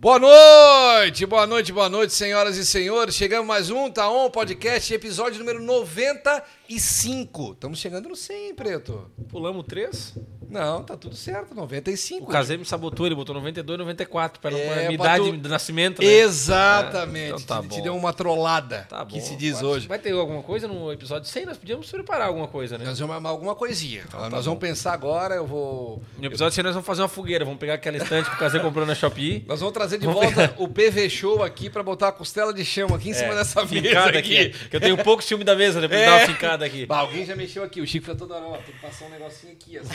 Boa noite, boa noite, boa noite, senhoras e senhores. Chegamos mais um Tá Podcast, episódio número 95. Estamos chegando no 100, Preto. Pulamos três. Não, tá tudo certo, 95. O Casei me sabotou, ele botou 92, 94, para É, minha idade de nascimento, né? Exatamente. É, então tá te, te bom. deu uma trollada, Tá que bom. se diz hoje. Vai ter alguma coisa no episódio 100? Nós podíamos preparar alguma coisa, né? Nós vamos armar alguma coisinha. tá nós vamos pensar agora, eu vou... No episódio 100 nós vamos fazer uma fogueira. Vamos pegar aquela estante que o Casei comprou na Shopee. Nós vamos trazer de Vamos volta o PV Show aqui pra botar a costela de chão aqui em cima dessa mesa É, aqui. aqui. Que eu tenho pouco ciúme da mesa, né? Pra É. dar uma fincada aqui. Bah, alguém já mexeu aqui. O Chico fica toda hora, ó, tem que passar um negocinho aqui. essa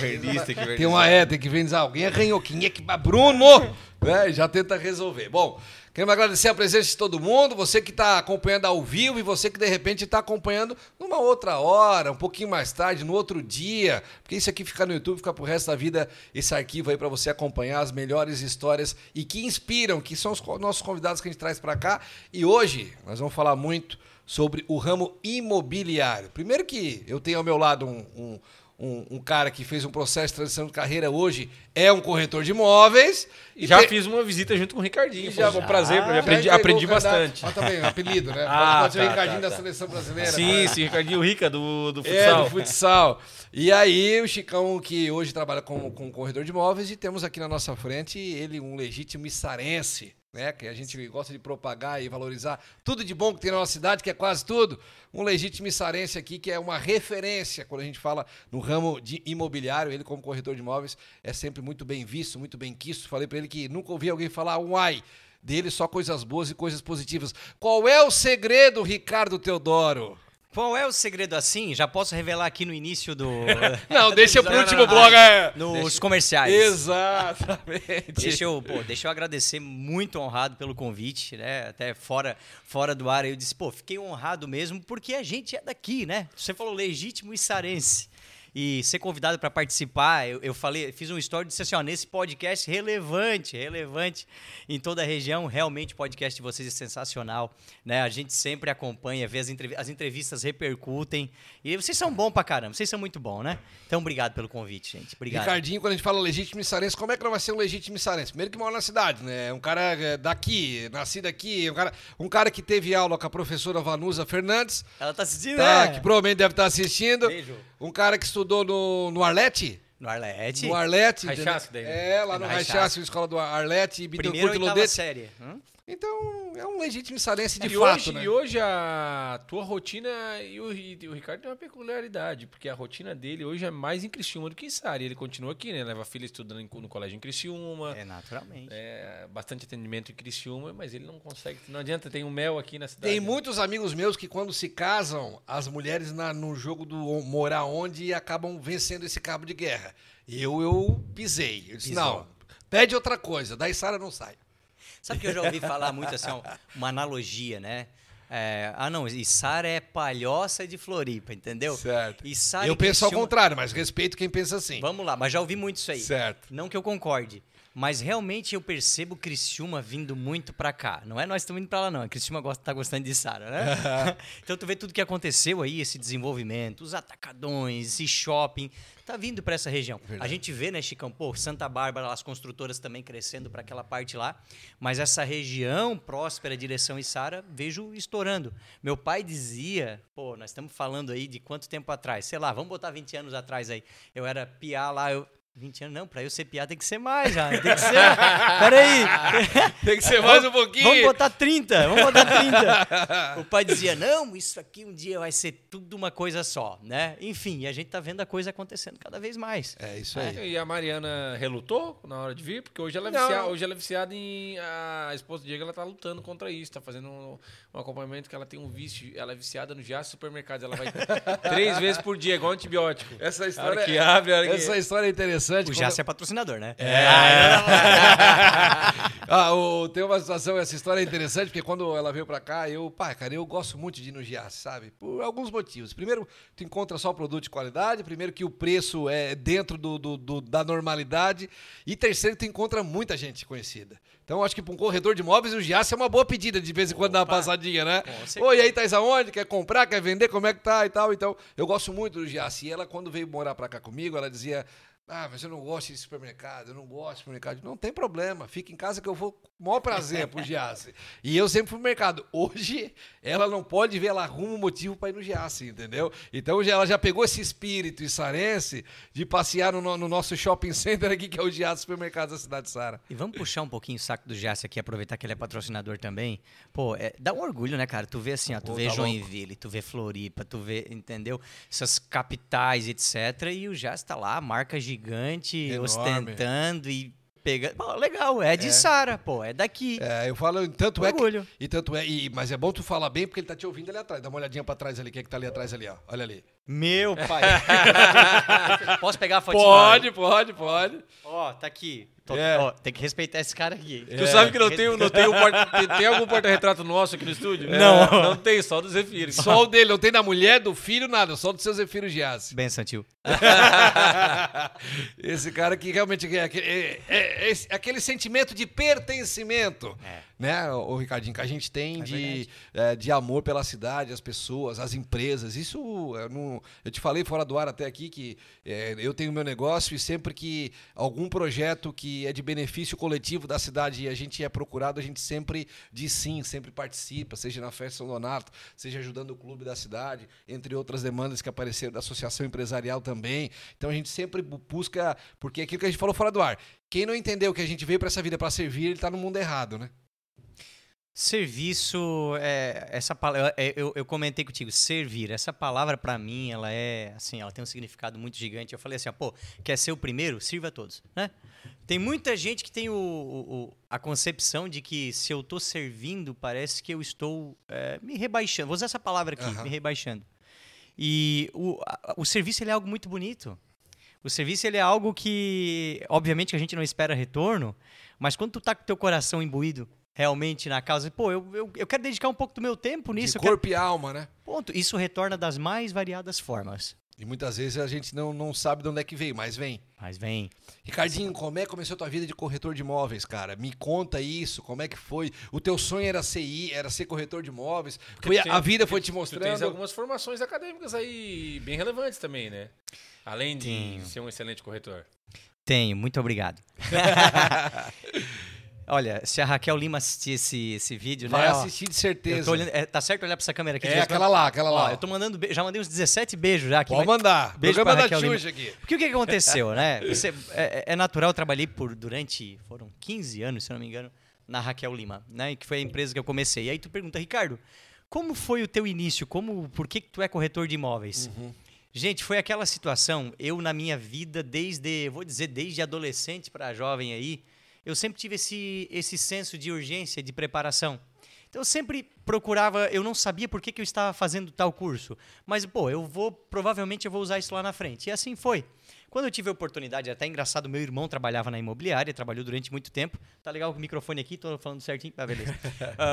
Mesa- que. Tem uma é, tem que vernizar. Alguém arranhou. Quem é que... Bruno! Né? Já tenta resolver. Bom, queremos agradecer a presença de todo mundo. Você que está acompanhando ao vivo e você que de repente está acompanhando numa outra hora, um pouquinho mais tarde, no outro dia. Porque isso aqui fica no YouTube, fica pro resto da vida esse arquivo aí para você acompanhar as melhores histórias e que inspiram, que são os nossos convidados que a gente traz para cá. E hoje nós vamos falar muito sobre o ramo imobiliário. Primeiro que eu tenho ao meu lado um, um, um- um cara que fez um processo de transição de carreira hoje, é um corretor de imóveis. E já te- fiz uma visita junto com o Ricardinho. Já- Foi um prazer, já aprendi, entregou aprendi bastante. Ah, também, apelido, né? Ah, Pode ser o tá, Ricardinho tá, da tá. seleção brasileira. Sim, sim, Ricardinho Rica do, do É, futsal. do futsal. E aí, o Chicão, que hoje trabalha com, com corredor de imóveis, e temos aqui na nossa frente ele, um legítimo içarense, né? Que a gente gosta de propagar e valorizar tudo de bom que tem na nossa cidade, que é quase tudo. Um legítimo içarense aqui, que é uma referência quando a gente fala no ramo de imobiliário. Ele, como corretor de imóveis, é sempre muito bem visto, muito bem quisto. Falei para ele que nunca ouvi alguém falar um ai. Dele só coisas boas e coisas positivas. Qual é o segredo, Ricardo Teodoro? Qual é o segredo assim? Já posso revelar aqui no início do. Não, deixa pro último blog. É. nos comerciais. Exatamente. Deixa eu, pô, deixa eu agradecer muito honrado pelo convite, né? Até fora, fora do ar, eu disse, pô, fiquei honrado mesmo porque a gente é daqui, né? Você falou legítimo e sarense. E ser convidado para participar, eu, eu falei, fiz um story e disse assim, ó, nesse podcast relevante, relevante em toda a região, realmente o podcast de vocês é sensacional, né? A gente sempre acompanha, vê as, entrev as entrevistas repercutem, e vocês são bons pra caramba, vocês são muito bons, né? Então, obrigado pelo convite, gente, obrigado. Ricardinho, quando a gente fala legítimo içarense, como é que não vai ser um legítimo içarense? Primeiro que mora na cidade, né? Um cara é, daqui, nascido aqui, um cara, um cara que teve aula com a professora Vanusa Fernandes, Ela tá assistindo, tá, né? que provavelmente deve estar assistindo. Beijo. Um cara que estudou no, no Arlete. No Arlete. No Arlete. Daí, É, lá no No Raichasque, Raichasque. escola do Arlete, Primeiro e oitava Lodete. série. Hum? Então, é um legítimo içarense de e, fato, hoje, né? e hoje a tua rotina e o, e o Ricardo tem uma peculiaridade, porque a rotina dele hoje é mais em Criciúma do que em Sari. Ele continua aqui, né? Leva a filha estudando em- no colégio em Criciúma. É, naturalmente. É, bastante atendimento em Criciúma, mas ele não consegue. Não adianta, tem um mel aqui na cidade. Tem né? muitos amigos meus que quando se casam, as mulheres na- no jogo do morar onde acabam vencendo esse cabo de guerra. Eu, eu pisei. Eu disse, Pisou. não, pede outra coisa. Daí Sara não sai. Sabe que eu já ouvi falar muito assim, uma analogia, né? É, ah, não, Içara é palhoça de Floripa, entendeu? Certo. Içara eu penso ao Criciúma- contrário, mas respeito quem pensa assim. Vamos lá, mas já ouvi muito isso aí. Certo. Não que eu concorde. Mas realmente eu percebo Criciúma vindo muito pra cá. Não é nós estamos indo pra lá, não. A Criciúma gosta, tá gostando de Sara, né? então tu vê tudo que aconteceu aí, esse desenvolvimento, os atacadões, esse shopping, tá vindo pra essa região. A gente vê, né, Chicão, pô, Santa Bárbara, as construtoras também crescendo pra aquela parte lá. Mas essa região próspera, direção Sara, vejo estourando. Meu pai dizia, pô, nós estamos falando aí de quanto tempo atrás? Sei lá, vamos botar 20 anos atrás aí. Eu era piá lá, eu. 20 anos, não, pra eu ser piá tem que ser mais já. Tem que ser. Peraí. Tem que ser mais um pouquinho. Vamos botar 30, vamos botar 30. o pai dizia, não, isso aqui um dia vai ser tudo uma coisa só, né? Enfim, e a gente tá vendo a coisa acontecendo cada vez mais. É isso aí. E a Mariana relutou na hora de vir, porque hoje ela é, Não. viciada, hoje ela é viciada em. A esposa do Diego ela tá lutando contra isso, tá fazendo um, um acompanhamento que ela tem um vício. Ela é viciada no Giaço Supermercados. Ela vai três vezes por dia, igual antibiótico. Essa A história, hora que abre, a hora que- essa história é interessante. O quando- Jace é patrocinador, né? ah, o, tem uma situação, essa história é interessante, porque quando ela veio pra cá, eu, pá, cara, eu gosto muito de ir no Giasse, sabe? Por alguns motivos. Primeiro, tu encontra só produto de qualidade. Primeiro, que o preço é dentro do, do- do- da normalidade. E terceiro, tu encontra muita gente conhecida. Então, acho que para um corredor de imóveis, o Giasse é uma boa pedida de vez em quando dar uma passadinha, né? Oi, e aí, tá aonde? Quer comprar? Quer vender? Como é que tá? E tal. Então, eu gosto muito do Giasse. E ela, quando veio morar pra cá comigo, ela dizia. Ah, mas eu não gosto de supermercado, eu não gosto de supermercado. Não tem problema, fica em casa que eu vou com o maior prazer pro Giasse. E eu sempre fui pro mercado. Hoje, ela não pode ver, ela arruma um motivo para ir no Giasse, entendeu? Então ela já pegou esse espírito issarense de passear no, no, nosso shopping center aqui, que é o Giasse Supermercado da cidade de Sara. E vamos puxar um pouquinho o saco do Giasse aqui, aproveitar que ele é patrocinador também. Pô, é, dá um orgulho, né, cara? Tu vê assim, ó, tu Pô, vê tá Joinville, louco. tu vê Floripa, tu vê, entendeu? Essas capitais, etc. E o Giasse tá lá, marca gigante, Enorme. ostentando e pegando. Pô, legal, é de é. Sara, pô, é daqui. É, eu falo, tanto Orgulho. é que, E tanto é, e, mas é bom tu falar bem porque ele tá te ouvindo ali atrás. Dá uma olhadinha pra trás ali, quem é que tá ali atrás ali, ó. Olha ali. Meu pai. Posso pegar a foto? Pode, pode, pode. Ó, tá aqui. Tô, é. ó, tem que respeitar esse cara aqui. Tu sabe que não tem, não tem, um porta, tem, tem algum porta-retrato nosso aqui no estúdio? Não. Não tem, só do Zefiro. Só o dele, não tem da mulher, do filho, nada. Só do seu Zefiro Giassi. Bem, Santil. esse cara que realmente é, é, é, é aquele sentimento de pertencimento. É né, o Ricardinho, que a gente tem é de, é, de amor pela cidade, as pessoas, as empresas. Isso, eu, não, eu te falei fora do ar até aqui que eu tenho meu negócio e sempre que algum projeto que é de benefício coletivo da cidade e a gente é procurado, a gente sempre diz sim, sempre participa, seja na festa São Donato, seja ajudando o clube da cidade, entre outras demandas que apareceram da associação empresarial também. Então a gente sempre busca, porque é aquilo que a gente falou fora do ar, quem não entendeu que a gente veio para essa vida para servir, ele está no mundo errado, né? Serviço, é, essa palavra, é, eu, eu comentei contigo, servir. Essa palavra para mim, ela é assim, ela tem um significado muito gigante. Eu falei assim, ah, pô, quer ser o primeiro? Sirva a todos, né? Tem muita gente que tem o, o, a concepção de que se eu estou servindo, parece que eu estou é, me rebaixando. Vou usar essa palavra aqui, uhum. me rebaixando. E o, o serviço ele é algo muito bonito. O serviço ele é algo que, obviamente, que a gente não espera retorno, mas quando tu tá com o teu coração imbuído realmente na causa. Pô, eu, eu, eu quero dedicar um pouco do meu tempo nisso. De corpo quero... e alma, né? Ponto. Isso retorna das mais variadas formas. E muitas vezes a gente não, não sabe de onde é que veio, mas vem. Mas vem. Ricardinho, como é que começou a tua vida de corretor de imóveis, cara? Me conta isso, como é que foi? O teu sonho era ser, era ser corretor de imóveis? Foi, tem, a vida foi te mostrando? Tu tens algumas formações acadêmicas aí bem relevantes também, né? Além de Tenho. ser um excelente corretor. Tenho, muito obrigado. Olha, se a Raquel Lima assistir esse, esse vídeo, Vai né? Vai assistir de certeza. Olhando, é, tá certo olhar pra essa câmera aqui? É, aquela lá, aquela lá. Ó, eu tô mandando, já mandei uns 17 beijos já aqui. Pode mandar. Beijo pra Raquel Lima. aqui. Porque o que, aconteceu, né? Você, é, é, natural, eu trabalhei por, durante, foram 15 anos, se eu não me engano, na Raquel Lima, né? Que foi a empresa que eu comecei. E aí tu pergunta, Ricardo, como foi o teu início? Como, por que, que tu é corretor de imóveis? Uhum. Gente, foi aquela situação, eu na minha vida, desde, vou dizer, desde adolescente para jovem aí, eu sempre tive esse, esse senso de urgência, de preparação. Então eu sempre procurava, eu não sabia por que, que eu estava fazendo tal curso, mas pô, eu vou, provavelmente eu vou usar isso lá na frente. E assim foi. Quando eu tive a oportunidade, é até engraçado, meu irmão trabalhava na imobiliária, trabalhou durante muito tempo. Tá legal com o microfone aqui, tô falando certinho? Ah, beleza.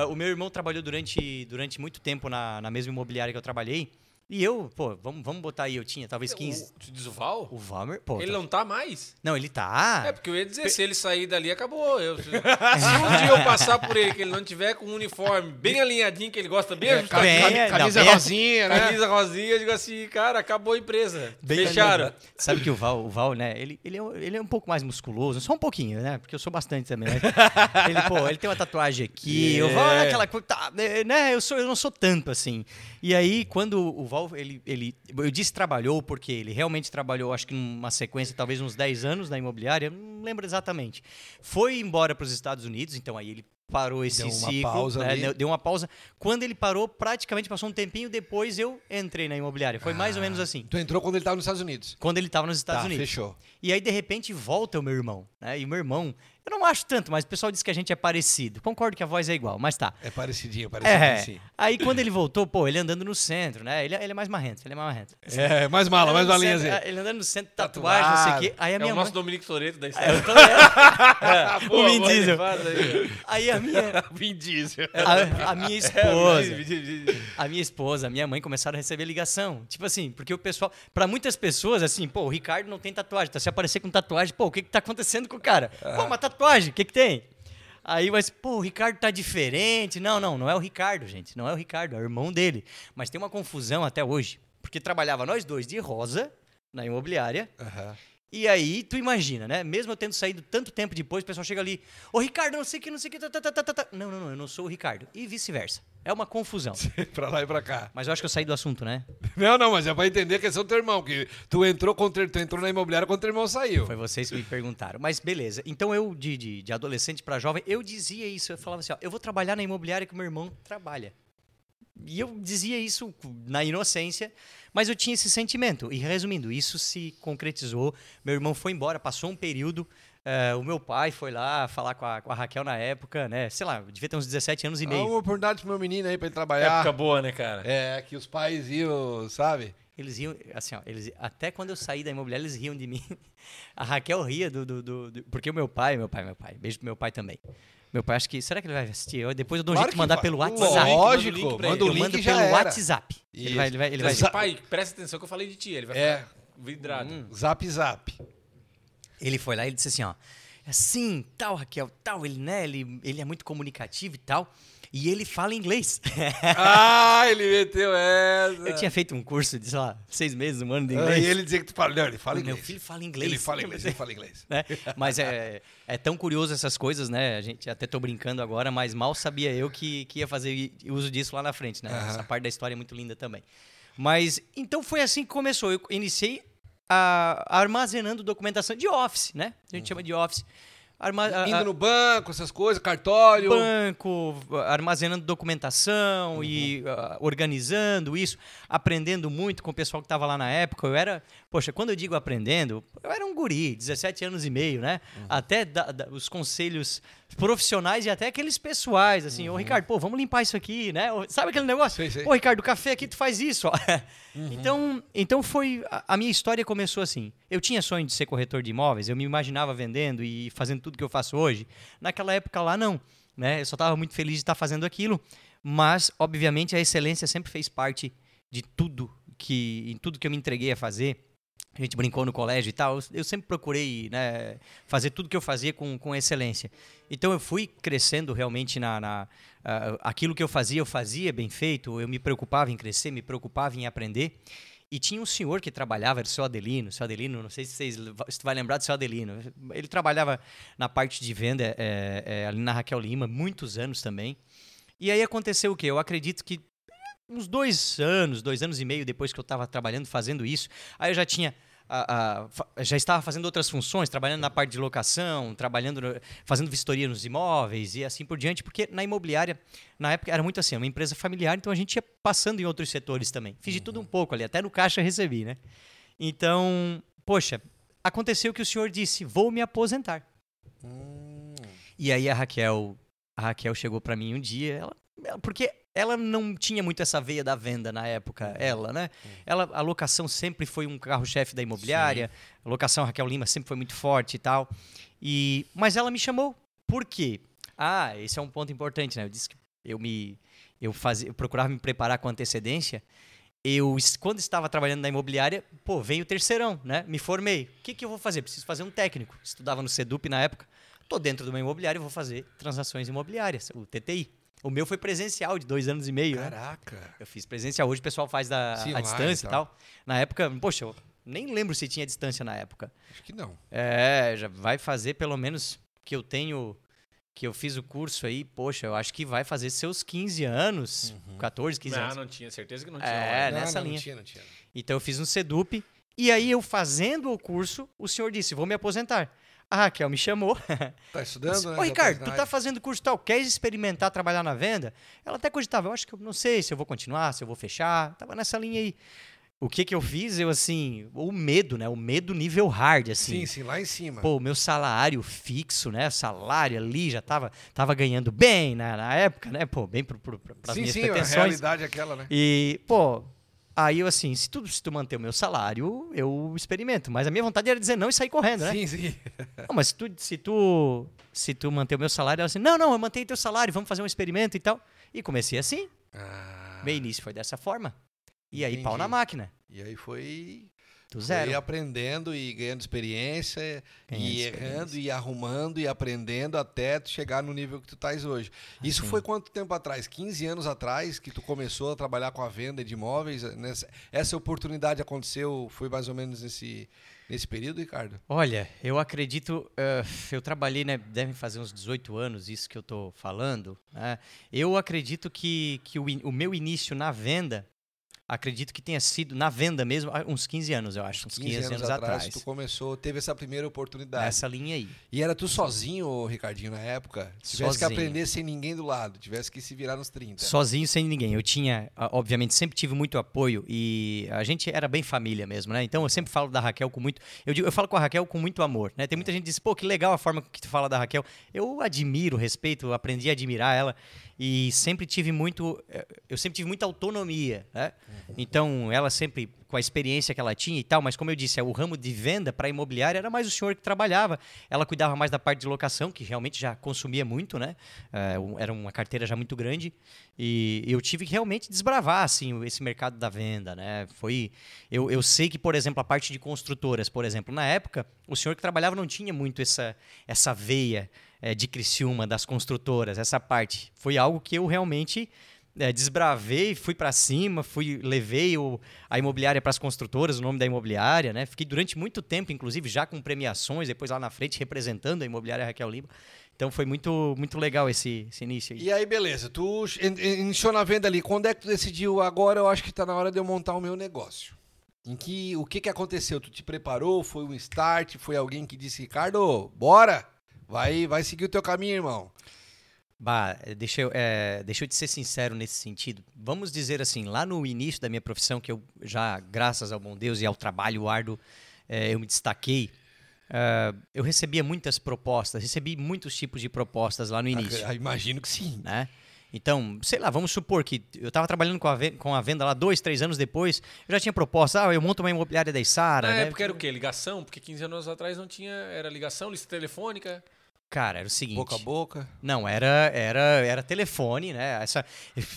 uh, o meu irmão trabalhou durante, durante muito tempo na, na mesma imobiliária que eu trabalhei. E eu, pô, vamos, vamos botar aí, eu tinha talvez 15. O, tu diz o Val? O Valmer, pô. Ele tá... não tá mais? Não, ele tá. É, porque eu ia dizer, se ele sair dali, acabou. Eu, se, um dia eu passar por ele, que ele não tiver com um uniforme bem alinhadinho, que ele gosta bem, é, bem camisa não, rosinha, né? Camisa rosinha, eu digo assim, cara, acabou a empresa. Bem Fecharam. Sabe que o Val, o Val, né, ele, ele, é, ele é um pouco mais musculoso, só um pouquinho, né? Porque eu sou bastante também, né? ele, pô, ele tem uma tatuagem aqui, yeah. o Val é aquela coisa, tá, né, eu, sou, eu não sou tanto assim. E aí, quando o Val, ele, ele eu disse trabalhou porque ele realmente trabalhou, acho que numa sequência, talvez uns 10 anos na imobiliária, não lembro exatamente. Foi embora para os Estados Unidos, então aí ele parou esse deu ciclo, pausa né, deu uma pausa. Quando ele parou, praticamente passou um tempinho depois eu entrei na imobiliária. Foi ah, mais ou menos assim. Tu entrou quando ele estava nos Estados Unidos? Quando ele estava nos Estados tá, Unidos. Fechou. E aí de repente volta o meu irmão, né? E o meu irmão eu não acho tanto, mas o pessoal diz que a gente é parecido. Concordo que a voz é igual, mas tá. É parecidinho, parecidinho, é. sim. Aí quando ele voltou, pô, ele andando no centro, né? Ele, ele é mais marrento, ele é mais marrento. É, mais mala, mais malinha assim. Ele andando no centro, tatuagem, Tatuado. não sei o quê. Aí a minha é o mãe... nosso Dominique Toreto da história. É, eu tô... é. o Vin Diesel. Aí a minha... Vin Diesel. A, a minha esposa... a minha esposa, a minha mãe começaram a receber ligação. Tipo assim, porque o pessoal... Pra muitas pessoas, assim, pô, o Ricardo não tem tatuagem. Tá se aparecer com tatuagem, pô, o que que tá acontecendo com o cara? Pô, uma tatuagem, o que que tem? Aí, mas, pô, o Ricardo tá diferente. Não, não, não é o Ricardo, gente. Não é o Ricardo, é o irmão dele. Mas tem uma confusão até hoje. Porque trabalhava nós dois de rosa na imobiliária. Uhum. E aí, tu imagina, né? Mesmo eu tendo saído tanto tempo depois, o pessoal chega ali, ô Ricardo, não sei o que, não sei o que, tá, tá, tá, tá, tá. Não, não, não, eu não sou o Ricardo. E vice-versa. É uma confusão. pra lá e pra cá. Mas eu acho que eu saí do assunto, né? Não, não, mas é pra entender que esse é o teu irmão, que tu entrou, contra, tu entrou na imobiliária quando teu irmão saiu. Foi vocês que me perguntaram. Mas beleza. Então eu, de, de, de adolescente pra jovem, eu dizia isso. Eu falava assim, ó, eu vou trabalhar na imobiliária que o meu irmão trabalha. E eu dizia isso na inocência, mas eu tinha esse sentimento. E resumindo, isso se concretizou. Meu irmão foi embora, passou um período. eh, o meu pai foi lá falar com a, com a Raquel na época, né? Sei lá, eu devia ter uns 17 anos e Dá meio. uma oportunidade pro meu menino aí pra ele trabalhar. Época boa, né, cara? É, que os pais iam, sabe? Eles riam, assim, ó, eles, até quando eu saí da imobiliária, eles riam de mim. A Raquel ria do, do, do- do- Porque o meu pai, meu pai, meu pai, beijo pro meu pai também. Meu pai, acho que. Será que ele vai assistir? Eu, depois eu dou um Claro jeito de mandar vai. pelo WhatsApp. Lógico, Manda o link manda o eu link mando e já pelo era. WhatsApp. Ele Isso. vai, ele vai, ele vai, Exa- Pai, presta atenção que eu falei de ti. Ele vai É. ficar vidrado. Hum. Zap zap. Ele foi lá e ele disse assim, ó, assim, tal, Raquel, tal, ele, né, ele, ele é muito comunicativo e tal, e ele fala inglês. ah, ele meteu essa. eu tinha feito um curso de, sei lá, seis meses, um ano de Ah, inglês. E ele dizia que tu fala, não, ele fala Meu inglês. filho fala inglês. Ele fala inglês, ele fala inglês. né? Mas é, é tão curioso essas coisas, né? A gente até tô brincando agora, mas mal sabia eu que, que ia fazer uso disso lá na frente, né? Essa parte da história é muito linda também. Mas então foi assim que começou. Eu iniciei a, armazenando documentação de office, né? A gente chama de office. Arma, Indo no banco, essas coisas, cartório. banco, armazenando documentação e ah, organizando isso, aprendendo muito com o pessoal que estava lá na época. Eu era, poxa, quando eu digo aprendendo, eu era um guri, 17 anos e meio, né? Até da- da- os conselhos profissionais e até aqueles pessoais, assim, ô Ricardo, pô, vamos limpar isso aqui, né? Sabe aquele negócio? Sei, sei. Pô, Ricardo, o café aqui tu faz isso, ó. Então, então foi a, a minha história começou assim. Eu tinha sonho de ser corretor de imóveis, eu me imaginava vendendo e fazendo tudo que eu faço hoje. Naquela época lá não, né? Eu só estava muito feliz de estar fazendo aquilo, mas obviamente a excelência sempre fez parte de tudo que em tudo que eu me entreguei a fazer. A gente brincou no colégio e tal. eu- sempre procurei né, fazer tudo que eu fazia com, com excelência. Então eu fui crescendo realmente na, na ah, aquilo que eu fazia, eu fazia bem feito. Eu me preocupava em crescer, me preocupava em aprender. E tinha um senhor que trabalhava, era o seu Adelino. Seu Adelino, não sei se vocês se vai lembrar do seu Adelino. Ele trabalhava na parte de venda é, é, ali na Raquel Lima, muitos anos também. E aí aconteceu o quê? Eu acredito que uns dois anos, dois anos e meio depois que eu estava trabalhando, fazendo isso, aí eu já tinha. ah, fa- já estava fazendo outras funções, trabalhando na parte de locação, trabalhando, no- fazendo vistoria nos imóveis e assim por diante, porque na imobiliária, na época, era muito assim, uma empresa familiar, então a gente ia passando em outros setores também. Fiz de tudo um pouco ali, até no caixa recebi, né? Então, poxa, aconteceu que o senhor disse: vou me aposentar. E aí a Raquel, a Raquel chegou pra mim um dia, ela- porque ela não tinha muito essa veia da venda na época, ela, né? Ela, a locação sempre foi um carro-chefe da imobiliária, a locação Raquel Lima sempre foi muito forte e tal. E, mas ela me chamou, por quê? Ah, esse é um ponto importante, né? Eu disse que eu me eu fazia, eu procurava me preparar com antecedência. Eu, quando estava trabalhando na imobiliária, pô, veio o terceirão, né? Me formei. O que, que eu vou fazer? Preciso fazer um técnico. Estudava no Sedup na época. Tô dentro de uma imobiliária e vou fazer transações imobiliárias, o TTI. O meu foi presencial, de dois anos e meio. né? Caraca. Eu fiz presencial. Hoje o pessoal faz da, Sim, a distância e e tal. Na época, poxa, eu nem lembro se tinha distância na época. Acho que não. É, já vai fazer pelo menos que eu tenho. Que eu fiz o curso aí, poxa, eu acho que vai fazer seus 15 anos, 14, 15 Não, anos. não tinha certeza que não tinha. É, não, nessa não, linha. Não tinha, não tinha. Então eu fiz um Sedup. E aí eu fazendo o curso, o senhor disse: vou me aposentar. A Raquel me chamou. Tá estudando, Disse, né? Ô, Já Ricardo, tu tá fazendo curso tal, queres experimentar trabalhar na venda? Ela até cogitava, eu acho que eu não sei se eu vou continuar, se eu vou fechar. Tava nessa linha aí. O que que eu fiz? Eu, assim, o medo, né? O medo nível hard, assim. Sim, sim, lá em cima. Pô, o meu salário fixo, né? Salário ali já tava, tava ganhando bem na, na época, né? Pô, bem pro, pro, pras sim, minhas sim, a pretensões. realidade é aquela, né? E, pô, aí eu assim, se tu, se tu manter o meu salário, eu experimento. Mas a minha vontade era dizer não e sair correndo, né? Sim, sim. Não, mas se tu, se tu, se tu manter o meu salário, ela assim, não, não, eu mantenho teu salário, vamos fazer um experimento e tal. E comecei assim. Ah, Meu início foi dessa forma. E aí, pau Entendi. na máquina. E aí foi Do zero. Foi aprendendo e ganhando experiência, Ganhando e experiência. errando, e arrumando, e aprendendo até chegar no nível que tu estás hoje. Isso Assim. foi quanto tempo atrás? 15 anos atrás que tu começou a trabalhar com a venda de imóveis? Nessa, essa oportunidade aconteceu, foi mais ou menos nesse, nesse período, Ricardo? Olha, eu acredito, eh, eu trabalhei, né, devem fazer uns 18 anos, isso que eu tô falando. né? Eu acredito que, que o, in- o meu início na venda, acredito que tenha sido, na venda mesmo, há uns 15 anos, eu acho, uns 15, anos, atrás. tu começou, teve essa primeira oportunidade. Nessa linha aí. E era tu sozinho, Ricardinho, na época? Tivesse que Sozinho. aprender sem ninguém do lado, tivesse que se virar nos 30. Sozinho, sem ninguém. Eu tinha, obviamente, sempre tive muito apoio e a gente era bem família mesmo, né? Então eu sempre falo da Raquel com muito. Eu, digo, eu falo com a Raquel com muito amor, né? Tem muita gente que diz, pô, que legal a forma que tu fala da Raquel. Eu admiro, respeito, aprendi a admirar ela e sempre tive muito. eh, Eu sempre tive muita autonomia, né? Então ela sempre, com a experiência que ela tinha e tal, mas como eu disse, o ramo de venda para imobiliária era mais o senhor que trabalhava. Ela cuidava mais da parte de locação, que realmente já consumia muito, né? Eh, era uma carteira já muito grande. E eu tive que realmente desbravar assim esse mercado da venda, né? Foi eu, eu sei que, por exemplo, a parte de construtoras, por exemplo, na época, o senhor que trabalhava não tinha muito essa essa veia eh, de Criciúma das construtoras, essa parte. Foi algo que eu realmente eh, desbravei, fui para cima, fui levei o, a imobiliária para as construtoras, o nome da imobiliária, né? Fiquei durante muito tempo, inclusive já com premiações, depois lá na frente representando a imobiliária Raquel Lima. Então foi muito muito legal esse, esse início aí. E aí, beleza, tu in- in- iniciou na venda ali. Quando é que tu decidiu, agora eu acho que tá na hora de eu montar o meu negócio? Em que, o que que aconteceu? Tu te preparou? Foi um start? Foi alguém que disse, Ricardo, bora? Vai, vai seguir o teu caminho, irmão. Bah, eh, deixa eu, eh, deixa eu te ser sincero nesse sentido. Vamos dizer assim, lá no início da minha profissão, que eu já, graças ao bom Deus e ao trabalho árduo, eh, eu me destaquei, ah, eu recebia muitas propostas, recebi muitos tipos de propostas lá no início. Ah, imagino que sim. né? Então, sei lá, vamos supor que eu estava trabalhando com a, ven- com a venda lá dois, três anos depois, eu já tinha proposta, ah, eu monto uma imobiliária da Isara, Na né? época era o quê? Ligação? Porque 15 anos atrás não tinha. Era ligação, lista telefônica. Cara, era o seguinte... Boca a boca. Não, era, era, era telefone, né? Essa,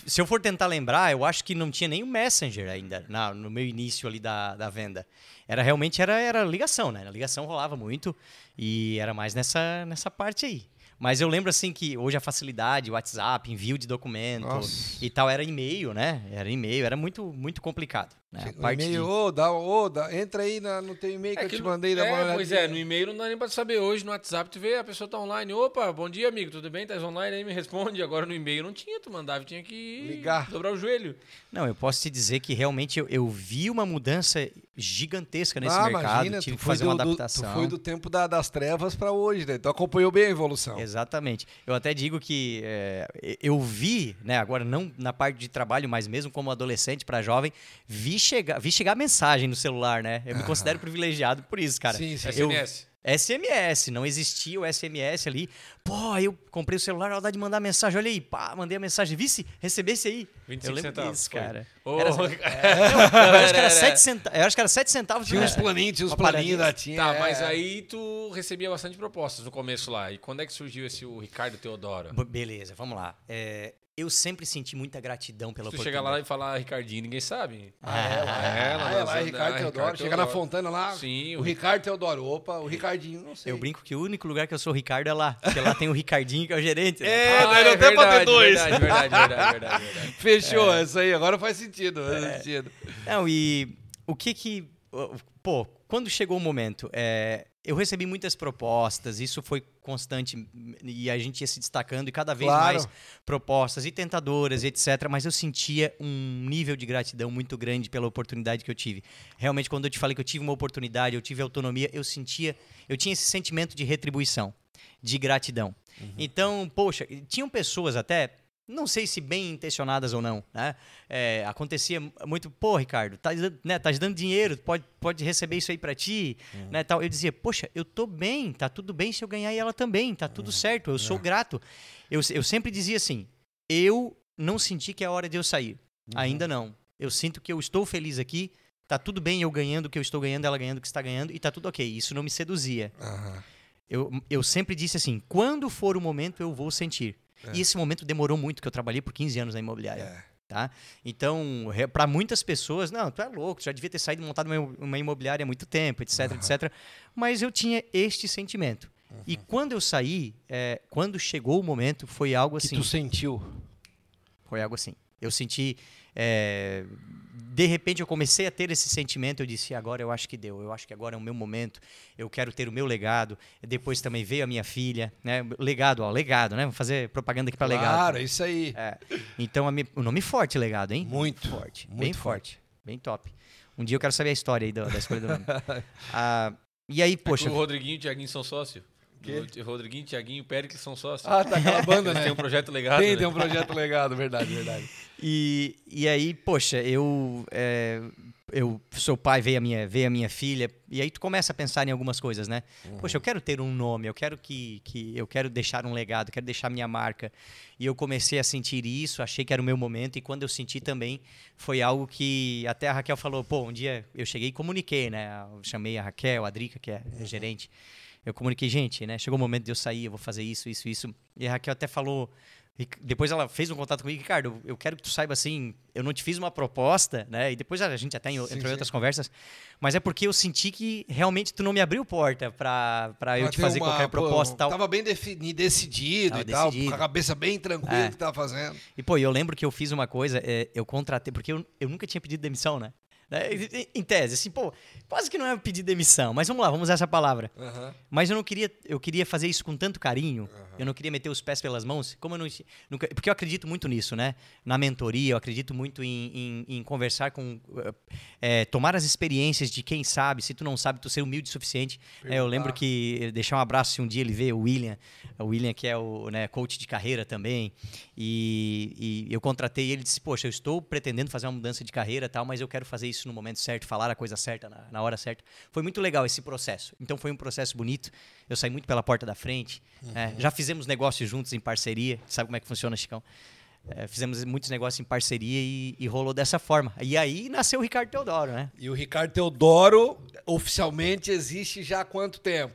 se eu for tentar lembrar, eu acho que não tinha nem o Messenger ainda na- no meu início ali da, da venda. Era realmente era, era ligação, né? A ligação rolava muito e era mais nessa, nessa parte aí. Mas eu lembro assim que hoje a facilidade, WhatsApp, envio de documento Nossa. e tal, era e-mail, né? Era e-mail, era muito, muito complicado. Né? De- e-mail, ô, dá, ô, dá, entra aí na- no teu e-mail que eu te mandei. É, pois é, no e-mail não dá nem pra saber. Hoje no WhatsApp tu vê, a pessoa tá online. Opa, bom dia, amigo, tudo bem? Tá online aí, me responde. Agora no e-mail não tinha, tu mandava, tinha que Ligar. dobrar o joelho. Não, eu posso te dizer que realmente eu, eu vi uma mudança gigantesca nesse ah, mercado. imagina, tive que fazer do, uma do- adaptação. tu foi do tempo da- das trevas pra hoje, né? Tu acompanhou bem a evolução. Exatamente. Eu até digo que é, eu vi, né, agora não na parte de trabalho, mas mesmo como adolescente para jovem, vi chegar, vi chegar mensagem no celular, né? Eu me considero privilegiado por isso, cara. Sim, sim. Eu- SMS. SMS, não existia o SMS ali. Pô, eu comprei o celular, a hora de mandar mensagem, olha aí, pá, mandei a mensagem, vice, recebesse aí. 25 eu lembro centavos, disso, cara. Ô, Era- é, Eu acho que era 7 centavos, eu acho que era 7 centavos. Tinha uns planinhos, tinha uns planinhos paradinha. da tinha. Tá, é. mas aí tu recebia bastante propostas no começo lá. E quando é que surgiu esse o Ricardo Teodoro? Beleza, vamos lá. É, eu sempre senti muita gratidão pela Se tu chegar lá e falar Ricardinho, ninguém sabe. Ah, é, lá, É, é, lá ah, é, na lá é Ricardo ah, Teodoro. Ricardo Chega na. Fontana lá. Sim, O o- Ricardo Teodoro. Opa, o Ricardinho, não sei. Eu brinco que o único lugar que eu sou Ricardo é lá. Porque lá tem o Ricardinho, que é o gerente. né? É, Ah, não tem pra ter dois. Verdade, verdade, verdade, verdade, verdade. Fechou, essa aí. Agora faz sentido. Faz sentido. Não, e o que que. Pô, quando chegou o momento, é, eu recebi muitas propostas, isso foi constante e a gente ia se destacando e cada vez Claro. mais propostas e tentadoras, etc. Mas eu sentia um nível de gratidão muito grande pela oportunidade que eu tive. Realmente, quando eu te falei que eu tive uma oportunidade, eu tive autonomia, eu sentia, eu tinha esse sentimento de retribuição, de gratidão. Então, poxa, tinham pessoas até não sei se bem intencionadas ou não, né? É, acontecia muito, pô, Ricardo, tá, né, tá dando dinheiro, pode, pode receber isso aí pra ti, né, tal. Eu dizia, poxa, eu tô bem, tá tudo bem se eu ganhar e ela também, tá tudo certo, eu sou grato. Eu, eu sempre dizia assim, eu não senti que é a hora de eu sair, ainda não. Eu sinto que eu estou feliz aqui, tá tudo bem eu ganhando o que eu estou ganhando, ela ganhando o que está ganhando, e tá tudo ok. Isso não me seduzia. Eu, eu sempre disse assim: quando for o momento, eu vou sentir. E esse momento demorou muito, que eu trabalhei por 15 anos na imobiliária. É. Tá? Então, para muitas pessoas, não, tu é louco, tu já devia ter saído e montado uma, uma imobiliária há muito tempo, etc, uhum. etc. Mas eu tinha este sentimento. Uhum. E quando eu saí, é, quando chegou o momento, foi algo assim. Que tu sentiu? Foi algo assim. Eu senti. É, de repente eu comecei a ter esse sentimento, eu disse, agora eu acho que deu, eu acho que agora é o meu momento, eu quero ter o meu legado. Depois também veio a minha filha, né? Legado, ó, legado, né? Vou fazer propaganda aqui para claro, legado. Claro, isso aí. É. Então, o nome forte, legado, hein? Muito. Forte, muito bem forte. forte. bem top. Um dia eu quero saber a história aí da, da escolha do nome. ah, e aí, poxa... É o Rodriguinho e o Tiaguinho são sócios. O Rodriguinho, Tiaguinho e Péricles são sócios. Ah, tá aquela banda, né? Tem um projeto legado. Tem, né? tem um projeto legado, verdade, verdade. E, e aí, poxa, eu, é, eu sou pai, veio a, minha, veio a minha filha, e aí tu começa a pensar em algumas coisas, né? Uhum. Poxa, eu quero ter um nome, eu quero que, que eu quero deixar um legado, quero deixar minha marca. E eu comecei a sentir isso, achei que era o meu momento, e quando eu senti também, foi algo que até a Raquel falou, pô, um dia eu cheguei e comuniquei, né? Eu chamei a Raquel, a Drica, que é uhum. gerente. Eu comuniquei, gente, né? Chegou o momento de eu sair, eu vou fazer isso, isso, isso. E a Raquel até falou, depois ela fez um contato comigo, Ricardo, eu quero que tu saiba assim, eu não te fiz uma proposta, né? E depois a gente até sim, entrou em outras conversas, mas é porque eu senti que realmente tu não me abriu porta para eu te fazer uma, qualquer pô, proposta e tal. Tava bem definido, decidido tava e decidido. tal, com a cabeça bem tranquila é. que tava fazendo. E pô, eu lembro que eu fiz uma coisa, é, eu contratei, porque eu, eu nunca tinha pedido demissão, né? Né? Em tese, assim, pô, quase que não é pedir demissão, mas vamos lá, vamos usar essa palavra. Uhum. Mas eu não queria, eu queria fazer isso com tanto carinho, uhum. eu não queria meter os pés pelas mãos, como eu não, nunca, porque eu acredito muito nisso, né? Na mentoria, eu acredito muito em, em, em conversar com, é, tomar as experiências de quem sabe, se tu não sabe, tu ser humilde o suficiente. É, eu lembro que, deixar um abraço se um dia ele vê o William, o William que é o né, coach de carreira também, e, e eu contratei ele e disse, poxa, eu estou pretendendo fazer uma mudança de carreira tal, mas eu quero fazer isso no momento certo, falar a coisa certa na, na, hora certa. Foi muito legal esse processo. Então foi um processo bonito. Eu saí muito pela porta da frente. Uhum. É, já fizemos negócios juntos em parceria. Sabe como é que funciona, Chicão? É, fizemos muitos negócios em parceria e, e, rolou dessa forma. E aí nasceu o Ricardo Teodoro, né? E o Ricardo Teodoro oficialmente existe já há quanto tempo?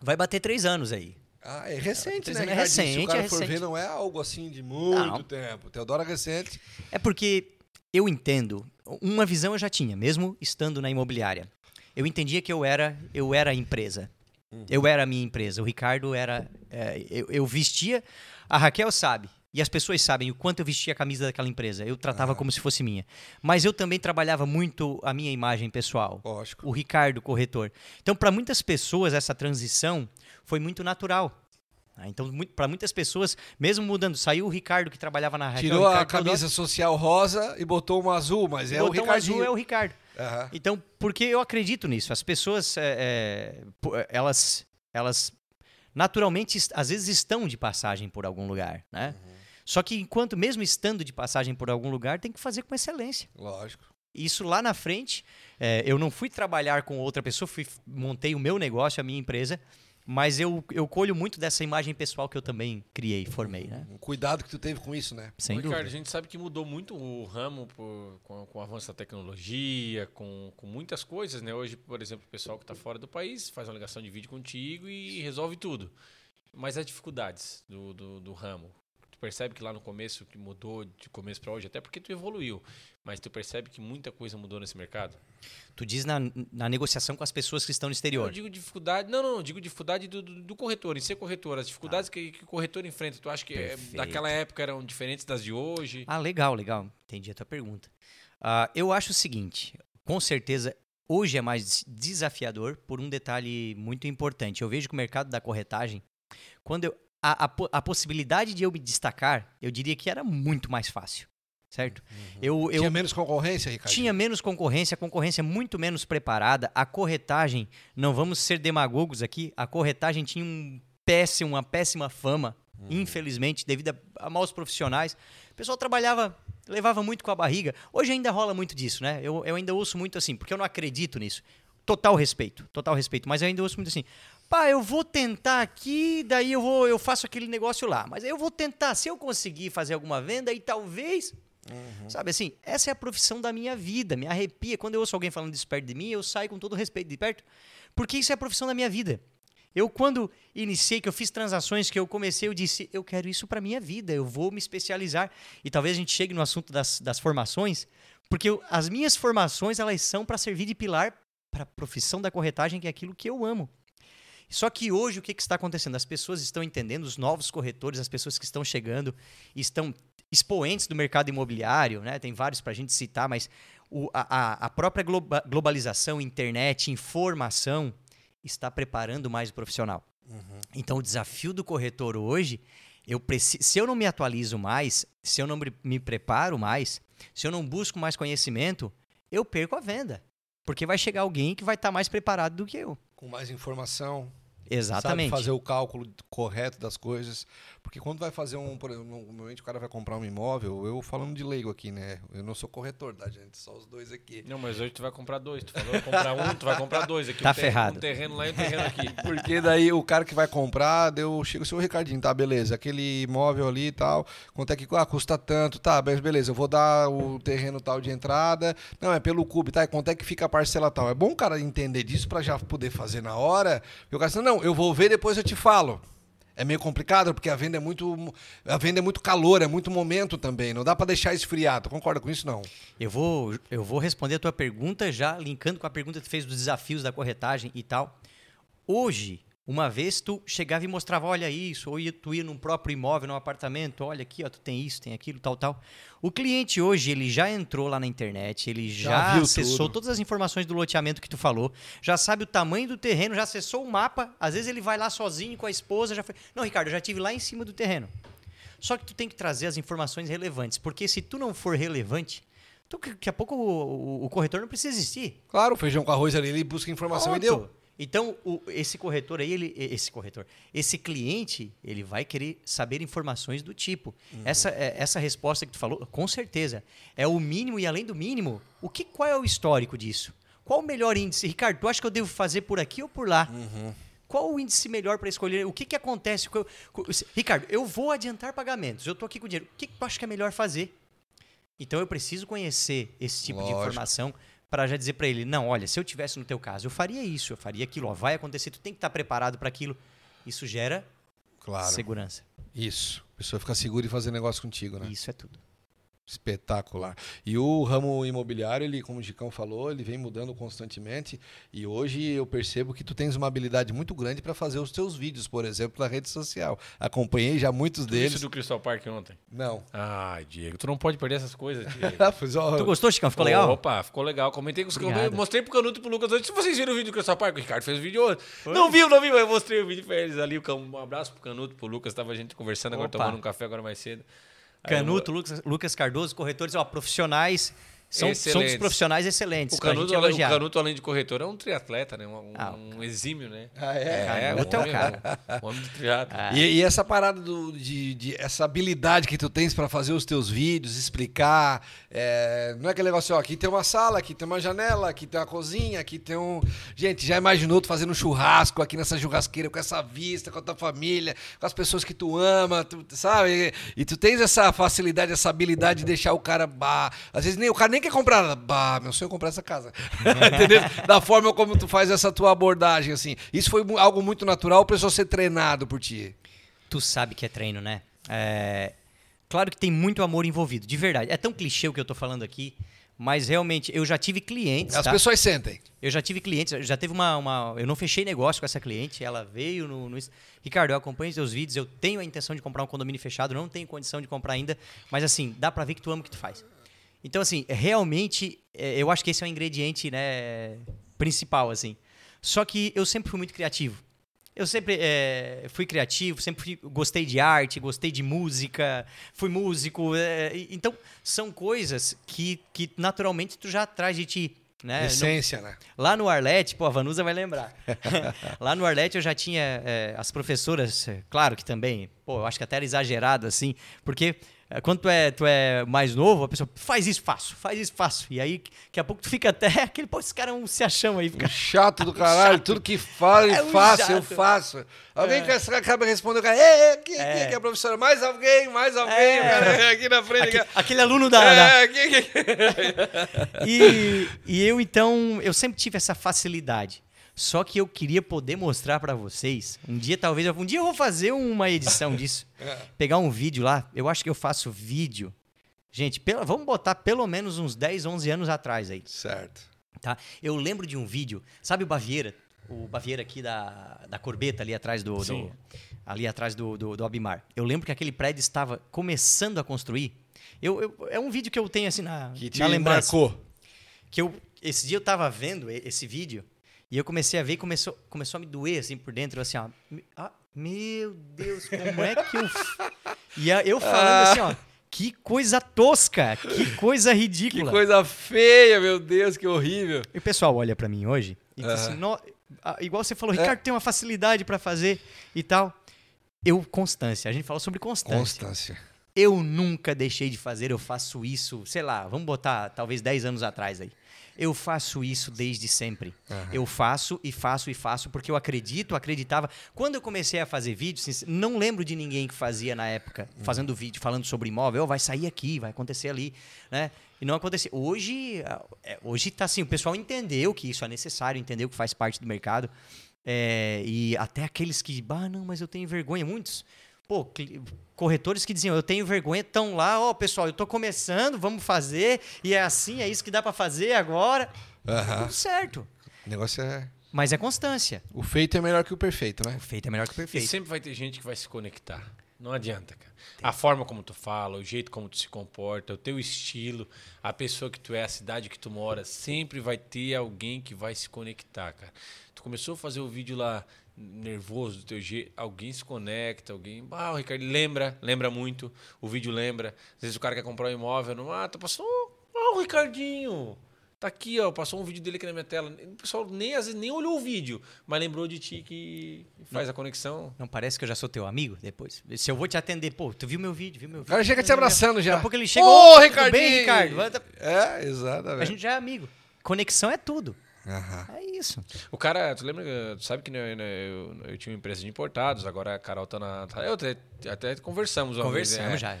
Vai bater três anos aí. Ah, é recente, né? É recente, Se o cara é for ver, não é algo assim de muito não. tempo. Teodoro é recente. É porque eu entendo, uma visão eu já tinha, mesmo estando na imobiliária. Eu entendia que eu era, eu era a empresa. Uhum. Eu era a minha empresa. O Ricardo era. É, eu, eu, vestia. A Raquel sabe. E as pessoas sabem o quanto eu vestia a camisa daquela empresa. Eu tratava uhum. como se fosse minha. Mas eu também trabalhava muito a minha imagem pessoal. Lógico. O Ricardo, corretor. Então, para muitas pessoas, essa transição foi muito natural. Ah, então, para muitas pessoas, mesmo mudando, saiu o Ricardo que trabalhava na. Tirou a camisa social rosa e botou uma azul, mas é o Ricardo. azul é o Ricardo. Uhum. Então, porque eu acredito nisso. As pessoas, é, é, elas, elas naturalmente, às vezes estão de passagem por algum lugar, né? Uhum. Só que enquanto, mesmo estando de passagem por algum lugar, tem que fazer com excelência. Lógico. Isso lá na frente, é, eu não fui trabalhar com outra pessoa, fui, montei o meu negócio, a minha empresa, mas eu, eu colho muito dessa imagem pessoal que eu também criei, formei, né? Um cuidado que tu teve com isso, né? Sem Ricardo, a gente sabe que mudou muito o ramo por, com, com o avanço da tecnologia, com, com muitas coisas, né? Hoje, por exemplo, o pessoal que está fora do país faz uma ligação de vídeo contigo e resolve tudo. Mas as dificuldades do, do, do ramo, percebe que lá no começo que mudou de começo para hoje, até porque tu evoluiu, mas tu percebe que muita coisa mudou nesse mercado? Tu diz na, na negociação com as pessoas que estão no exterior. Eu digo dificuldade, não, não, eu digo dificuldade do, do, do, corretor, em ser corretor, as dificuldades ah. que, que, o corretor enfrenta. Tu acha que é, daquela época eram diferentes das de hoje? Ah, legal, legal. Entendi a tua pergunta. Uh, eu acho o seguinte, com certeza hoje é mais desafiador por um detalhe muito importante. Eu vejo que o mercado da corretagem, quando eu, a, a, a, possibilidade de eu me destacar, eu diria que era muito mais fácil. Certo? Uhum. Eu, eu, tinha menos concorrência, Ricardo? Tinha menos concorrência, a concorrência muito menos preparada. A corretagem, não vamos ser demagogos aqui, a corretagem tinha um péssimo, uma péssima fama, uhum. infelizmente, devido a, a maus profissionais. O pessoal trabalhava, levava muito com a barriga. Hoje ainda rola muito disso, né? Eu, eu ainda ouço muito assim, porque eu não acredito nisso. Total respeito, total respeito. Mas eu ainda ouço muito assim pá, eu vou tentar aqui, daí eu vou, eu faço aquele negócio lá. Mas eu vou tentar, se eu conseguir fazer alguma venda, aí talvez. Uhum. Sabe assim, essa é a profissão da minha vida, me arrepia. Quando eu ouço alguém falando isso perto de mim, eu saio com todo respeito de perto, porque isso é a profissão da minha vida. Eu, quando iniciei, que eu fiz transações, que eu comecei, eu disse, eu quero isso para minha vida, eu vou me especializar. E talvez a gente chegue no assunto das, das formações, porque eu, as minhas formações, elas são para servir de pilar para a profissão da corretagem, que é aquilo que eu amo. Só que hoje o que, que está acontecendo? As pessoas estão entendendo, os novos corretores, as pessoas que estão chegando, estão expoentes do mercado imobiliário, né? tem vários para a gente citar, mas o, a, a, própria globa, globalização, internet, informação, está preparando mais o profissional. Uhum. Então, o desafio do corretor hoje, eu preciso, se eu não me atualizo mais, se eu não me preparo mais, se eu não busco mais conhecimento, eu perco a venda. Porque vai chegar alguém que vai estar mais preparado do que eu. Com mais informação. Exatamente. Sabe fazer o cálculo correto das coisas. Porque quando vai fazer um. Por exemplo, normalmente o cara vai comprar um imóvel, eu falando de leigo aqui, né? Eu não sou corretor, tá, gente? Só os dois aqui. Não, mas hoje tu vai comprar dois. Tu falou comprar um, tu vai comprar dois aqui. Tá um ferrado. Um terreno lá e um terreno aqui. Porque daí o cara que vai comprar, deu, chega o seu Ricardinho, tá, beleza. Aquele imóvel ali e tal, quanto é que ah, custa tanto, tá, beleza, eu vou dar o terreno tal de entrada. Não, é pelo cube, tá? Quanto é que fica a parcela tal? É bom o cara entender disso para já poder fazer na hora. E o cara assim, não, eu vou ver depois eu te falo. É meio complicado porque a venda é muito a venda é muito calor, é muito momento também. Não dá para deixar esfriado. Concorda com isso não? Eu vou eu vou responder a tua pergunta já linkando com a pergunta que tu fez dos desafios da corretagem e tal. Hoje, uma vez tu chegava e mostrava, olha isso, ou ia, tu ia num próprio imóvel, num apartamento, olha aqui, ó, tu tem isso, tem aquilo, tal, tal. O cliente hoje, ele já entrou lá na internet, ele já, já acessou tudo. todas as informações do loteamento que tu falou, já sabe o tamanho do terreno, já acessou o mapa, às vezes ele vai lá sozinho com a esposa, já foi, não, Ricardo, eu já tive lá em cima do terreno. Só que tu tem que trazer as informações relevantes, porque se tu não for relevante, tu, daqui a pouco o, o, o corretor não precisa existir. Claro, o feijão com arroz ali, ele busca informação Pronto. e deu. Então, o, esse corretor aí, ele, esse corretor, esse cliente, ele vai querer saber informações do tipo. Uhum. Essa, é, essa resposta que tu falou, com certeza, é o mínimo e além do mínimo, o que, qual é o histórico disso? Qual o melhor índice? Ricardo, tu acha que eu devo fazer por aqui ou por lá? Uhum. Qual o índice melhor para escolher? O que, que acontece? Ricardo, eu vou adiantar pagamentos, eu estou aqui com dinheiro. O que, que tu acha que é melhor fazer? Então eu preciso conhecer esse tipo Lógico. de informação para já dizer para ele, não, olha, se eu tivesse no teu caso, eu faria isso, eu faria aquilo, ó, vai acontecer, tu tem que estar tá preparado para aquilo. Isso gera claro. segurança. Isso. A pessoa fica segura e fazer negócio contigo, né? Isso é tudo. Espetacular. E o ramo imobiliário, ele, como o Gicão falou, ele vem mudando constantemente. E hoje eu percebo que tu tens uma habilidade muito grande para fazer os teus vídeos, por exemplo, na rede social. Acompanhei já muitos tu deles. do Crystal Park ontem? Não. Ai, Diego, tu não pode perder essas coisas, Diego. tu gostou, Chicão? Ficou legal? Opa, ficou legal. Comentei com os Obrigado. Mostrei pro Canuto e pro Lucas hoje. Se vocês viram o vídeo do Crystal Park, o Ricardo fez o vídeo hoje. Não viu, não viu, eu mostrei o vídeo pra eles ali. Um abraço pro Canuto, pro Lucas. Tava a gente conversando agora, tomando um café agora mais cedo. Canuto, eu... Lucas, Lucas Cardoso, corretores, ó, profissionais são, são dos profissionais excelentes. O Canuto, além, o Canuto, além de corretor, é um triatleta, né? Um, ah, um exímio, né? Ah, é? É, é um é homem, cara. Um homem de triatlo. Ah. E, e, essa parada do, de, de, essa habilidade que tu tens para fazer os teus vídeos, explicar. É, não é aquele negócio, ó, aqui tem uma sala, aqui tem uma janela, aqui tem uma cozinha, aqui tem um. Gente, já imaginou tu fazendo um churrasco aqui nessa churrasqueira com essa vista, com a tua família, com as pessoas que tu ama, tu, sabe? E, e tu tens essa facilidade, essa habilidade de deixar o cara. Bah, às vezes nem o cara nem quer comprar. Bah, meu sonho é comprar essa casa. Entendeu? Da forma como tu faz essa tua abordagem, assim. Isso foi algo muito natural para ser treinado por ti. Tu sabe que é treino, né? É... Claro que tem muito amor envolvido, de verdade. É tão clichê o que eu tô falando aqui, mas realmente eu já tive clientes. As tá? pessoas sentem. Eu já tive clientes, já teve uma, uma, Eu não fechei negócio com essa cliente, ela veio no, no. Ricardo, eu acompanho seus vídeos, eu tenho a intenção de comprar um condomínio fechado, não tenho condição de comprar ainda, mas assim, dá pra ver que tu ama o que tu faz. Então, assim, realmente, é, eu acho que esse é o ingrediente né, principal, assim. Só que eu sempre fui muito criativo. Eu sempre é, fui criativo, sempre fui, gostei de arte, gostei de música, fui músico. É, então, são coisas que, que naturalmente tu já traz de ti. Né? Essência, no, né? Lá no Arlete, pô, a Vanusa vai lembrar. lá no Arlete eu já tinha é, as professoras, claro que também, pô, eu acho que até era exagerado assim, porque é, quando tu é, tu é mais novo, a pessoa faz isso, faço, faz isso, faço. E aí, daqui a pouco tu fica até aquele, pô, esse cara é se acham aí. Fica... chato do caralho, chato. tudo que fala, é um faço, eu faço. Alguém é. que acaba respondendo, cara, quem, é. quem, é a professora? Mais alguém, mais alguém, é. aqui na frente. Aquele, aquele aluno da... É, da... e, e eu, então, eu sempre tive essa facilidade. Só que eu queria poder mostrar pra vocês. Um dia, talvez, um dia eu vou fazer uma edição disso. Pegar um vídeo lá. Eu acho que eu faço vídeo. Gente, pela- vamos botar pelo menos uns 10, 11 anos atrás aí. Certo. Tá? Eu lembro de um vídeo, sabe o Baviera? O Baviera aqui da, da Corbeta, ali atrás do. do- ali atrás do, do, do Abimar. Eu lembro que aquele prédio estava começando a construir. Eu, eu- é um vídeo que eu tenho assim na, Que te na lembrança. marcou. Que eu, esse dia eu tava vendo esse vídeo e eu comecei a ver e começou, começou a me doer assim por dentro, assim, ó. Ah, meu Deus, como é que eu. E eu falando assim, ó. Que coisa tosca, que coisa Que ridícula. coisa feia, meu Deus, que horrível. E o pessoal olha pra mim hoje e diz assim, "No- igual você falou, É. Ricardo tem uma facilidade pra fazer e tal. Eu, constância, a gente falou sobre constância. Constância. Eu nunca deixei de fazer, eu faço isso, sei lá, vamos botar talvez 10 anos atrás aí. Eu faço isso desde sempre. Eu faço e faço e faço porque eu acredito, acreditava. Quando eu comecei a fazer vídeo, sincer- não lembro de ninguém que fazia na época, fazendo vídeo, falando sobre imóvel, "Ó, vai sair aqui, vai acontecer ali, né? E não acontecia. Hoje, ah, é, hoje tá assim, o pessoal entendeu que isso é necessário, entendeu que faz parte do mercado. É, e até aqueles que, ah, não, mas eu tenho vergonha, muitos. Pô, corretores que diziam, eu tenho vergonha, estão lá, ó, pessoal, eu tô começando, vamos fazer, e é assim, é isso que dá pra fazer agora. Aham. Tudo certo. O negócio é. Mas é constância. O feito é melhor que o perfeito, né? O feito é melhor que o E perfeito. sempre vai ter gente que vai se conectar. Não adianta, cara. A forma como tu fala, o jeito como tu se comporta, o teu estilo, a pessoa que tu é, a cidade que tu mora, sempre vai ter alguém que vai se conectar, cara. Tu começou a fazer o vídeo lá nervoso do teu jeito, alguém se conecta, alguém, ah, o Ricardo lembra, lembra muito, o vídeo lembra. Às vezes o cara quer comprar um imóvel, não, ah, tu passou, ah, o Ricardinho. Tá aqui, ó, passou um vídeo dele aqui na minha tela. O pessoal nem às vezes nem olhou o vídeo, mas lembrou de ti que faz a conexão. Não parece que eu já sou teu amigo depois? Se eu vou te atender, pô, tu viu meu vídeo, viu meu vídeo? O cara chega te abraçando já. Daqui a pouco ele chega, Ô, "Ô, tudo Ricardinho! bem, Ricardo? É, A exatamente. gente já é amigo. Conexão é tudo. Aham. É isso. O cara, tu lembra, tu sabe que né, né, eu, eu tinha uma empresa de importados, agora a Carol tá na. tá- eu até, até conversamos uma vez, Conversamos né? já.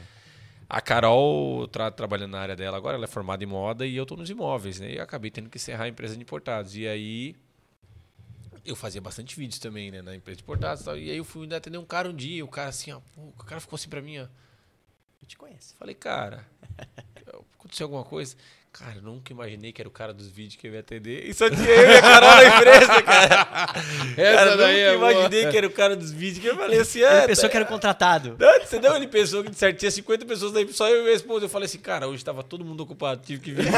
A Carol tá trabalhando na área dela agora, ela é formada em moda e eu tô nos imóveis, né? E eu acabei tendo que encerrar a empresa de importados. E aí. Eu fazia bastante vídeos também, né? Na empresa de importados e tal. E aí eu fui atender um cara um dia, o cara assim, ó. o cara ficou assim pra mim, ó. Eu te conheço. Falei, cara, aconteceu alguma coisa? Cara, eu nunca imaginei que era o cara dos vídeos que eu ia atender. E só tinha eu e a Carol na empresa, cara. Essa cara, daí nunca é boa. imaginei que era o cara dos vídeos que eu falei assim, Ele é. pensou que era contratado. Não, você não, ele pensou que de certo tinha 50 pessoas daí, só eu e minha esposa. Eu falei assim, cara, hoje tava todo mundo ocupado, tive que vir.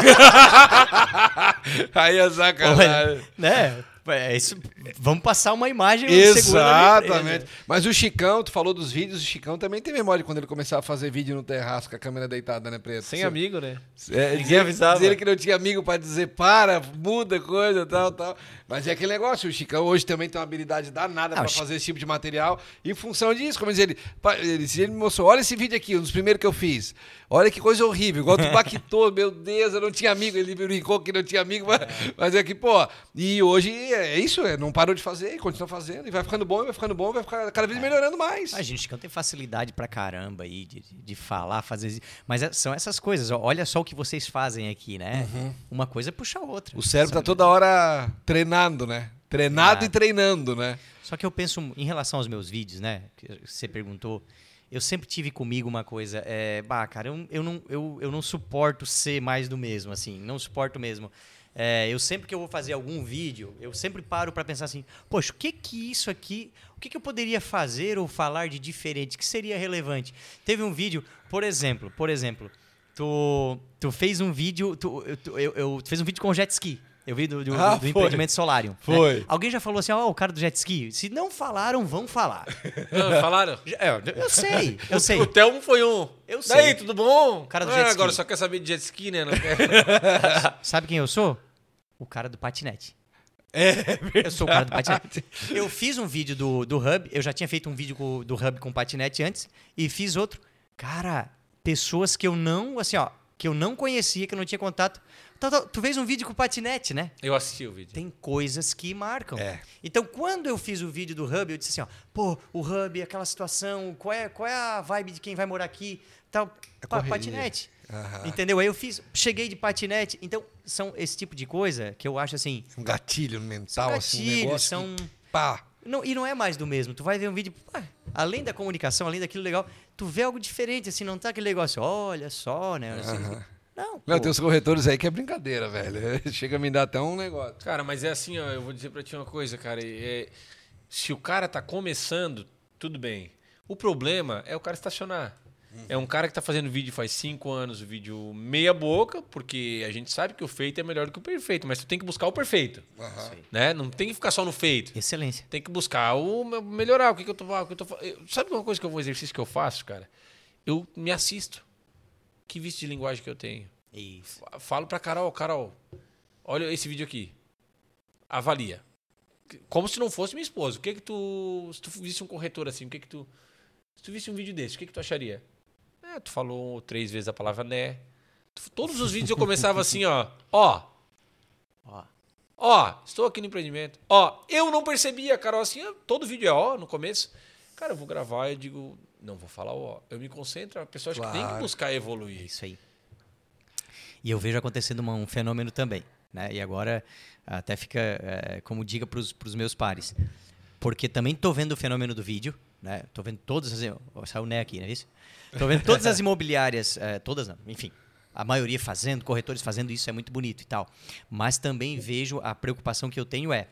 Aí é sacanagem. Olha, né? É isso, vamos passar uma imagem Exatamente. Mas o Chicão, tu falou dos vídeos, o Chicão também tem memória de quando ele começava a fazer vídeo no terraço com a câmera deitada, né, Preto? Sem Você- amigo, né? É, Ninguém avisava. Dizer que não tinha amigo pra dizer para, muda coisa, tal, tal. Mas é aquele negócio, o Chicão hoje também tem uma habilidade danada Ah, Chi- fazer esse tipo de material em função disso. Como diz ele, ele, ele me mostrou, olha esse vídeo aqui, um dos primeiros que eu fiz. Olha que coisa horrível, igual tu baquitou, meu Deus, eu não tinha amigo, ele brincou que não tinha amigo, mas, mas é que, pô, e hoje é isso, é, não parou de fazer, e continua fazendo, e vai ficando bom, vai ficando bom, vai ficar cada vez melhorando mais. A gente Chicão tem facilidade pra caramba aí de, de falar, fazer. Mas é- são essas coisas. Olha só o que vocês fazem aqui, né? Uma coisa puxa a outra. O cérebro tá Sabe? toda hora treinando, né? Treinado e treinando, né? Só que eu penso em relação aos meus vídeos, né? Que você perguntou. Eu sempre tive comigo uma coisa, é, bah, cara, eu, eu, não, eu, eu não suporto ser mais do mesmo, assim, não suporto mesmo. É, eu sempre que eu vou fazer algum vídeo, eu sempre paro pra pensar assim, poxa, o que que isso aqui, o que que eu poderia fazer ou falar de diferente, que seria relevante? Teve um vídeo, por exemplo, por exemplo, tu, tu fez um vídeo, tu, eu, eu, eu- tu fez um vídeo com jet ski. Eu vi do, do, Ah, do foi. empreendimento Solarium. né? Foi. Alguém já falou assim, ó, o cara do jet ski? Se não falaram, vão falar. Não, falaram? Já- é, eu sei, eu sei. O Telmo foi um. Eu Daí, sei. tudo bom? cara do Ah, jet ski. Agora só quer saber de jet ski, né? Não quer... Sabe quem eu sou? O cara do patinete. É, eu sou o cara do patinete. Eu fiz um vídeo do, do Hub, eu já tinha feito um vídeo com- do Hub com patinete antes, e fiz outro. Cara, pessoas que eu não, assim, ó, que eu não conhecia, que eu não tinha contato. Tá, tá, Tu fez um vídeo com patinete, né? Eu assisti o vídeo. Tem coisas que marcam. É. Então, quando eu fiz o vídeo do Hub, eu disse assim, ó, pô, o Hub, aquela situação, qual é, qual é a vibe de quem vai morar aqui? Tal, É Pa- patinete. Aham. Entendeu? Aí eu fiz, cheguei de patinete. Então, são esse tipo de coisa que eu acho assim, Um gatilho mental, são assim, um gatilhos, negócio são... que, pá. Não, e não é mais do mesmo. Tu vai ver um vídeo, pá, além da comunicação, além daquilo legal, tu vê algo diferente, assim, não tá aquele negócio, olha só, né? assim, Não, Não, pô. tem uns corretores aí que é brincadeira, velho. Chega a me dar até um negócio. Cara, mas é assim, ó, eu vou dizer pra ti uma coisa, cara. é- se o cara tá começando, tudo bem. O problema é o cara estacionar. É um cara que tá fazendo vídeo faz cinco anos, o vídeo meia boca, porque a gente sabe que o feito é melhor do que o perfeito, mas tu tem que buscar o perfeito, né? Não tem que ficar só no feito. Excelência. Tem que buscar o melhorar, o que, que eu tô, o que eu tô fa- eu- Sabe uma coisa que é um exercício que eu faço, cara? Eu me assisto. Que vício de linguagem que eu tenho. Isso. Fa- Falo pra Carol, Carol, olha esse vídeo aqui. Avalia. Como se não fosse minha esposa. O que que tu. Se tu visse um corretor assim, o que que tu. Se tu visse um vídeo desse, o que que tu acharia? É, tu falou três vezes a palavra né. Todos os vídeos eu começava assim, ó. Ó, Ó, ó, estou aqui no empreendimento. Ó, eu não percebia, Carol, assim, todo vídeo é ó no começo. Cara, eu vou gravar e digo, não vou falar ó. Eu me concentro, a pessoa acha que tem que Claro. buscar é evoluir. isso aí. E eu vejo acontecendo uma- um fenômeno também, né? E agora até fica é, como dica para os meus pares. Porque também tô vendo o fenômeno do vídeo, né? Tô vendo todas as... Saiu o Né aqui, não é isso? Tô vendo todas as imobiliárias, é, todas não, enfim, a maioria fazendo, corretores fazendo isso, é muito bonito e tal. Mas também vejo a preocupação que eu tenho é,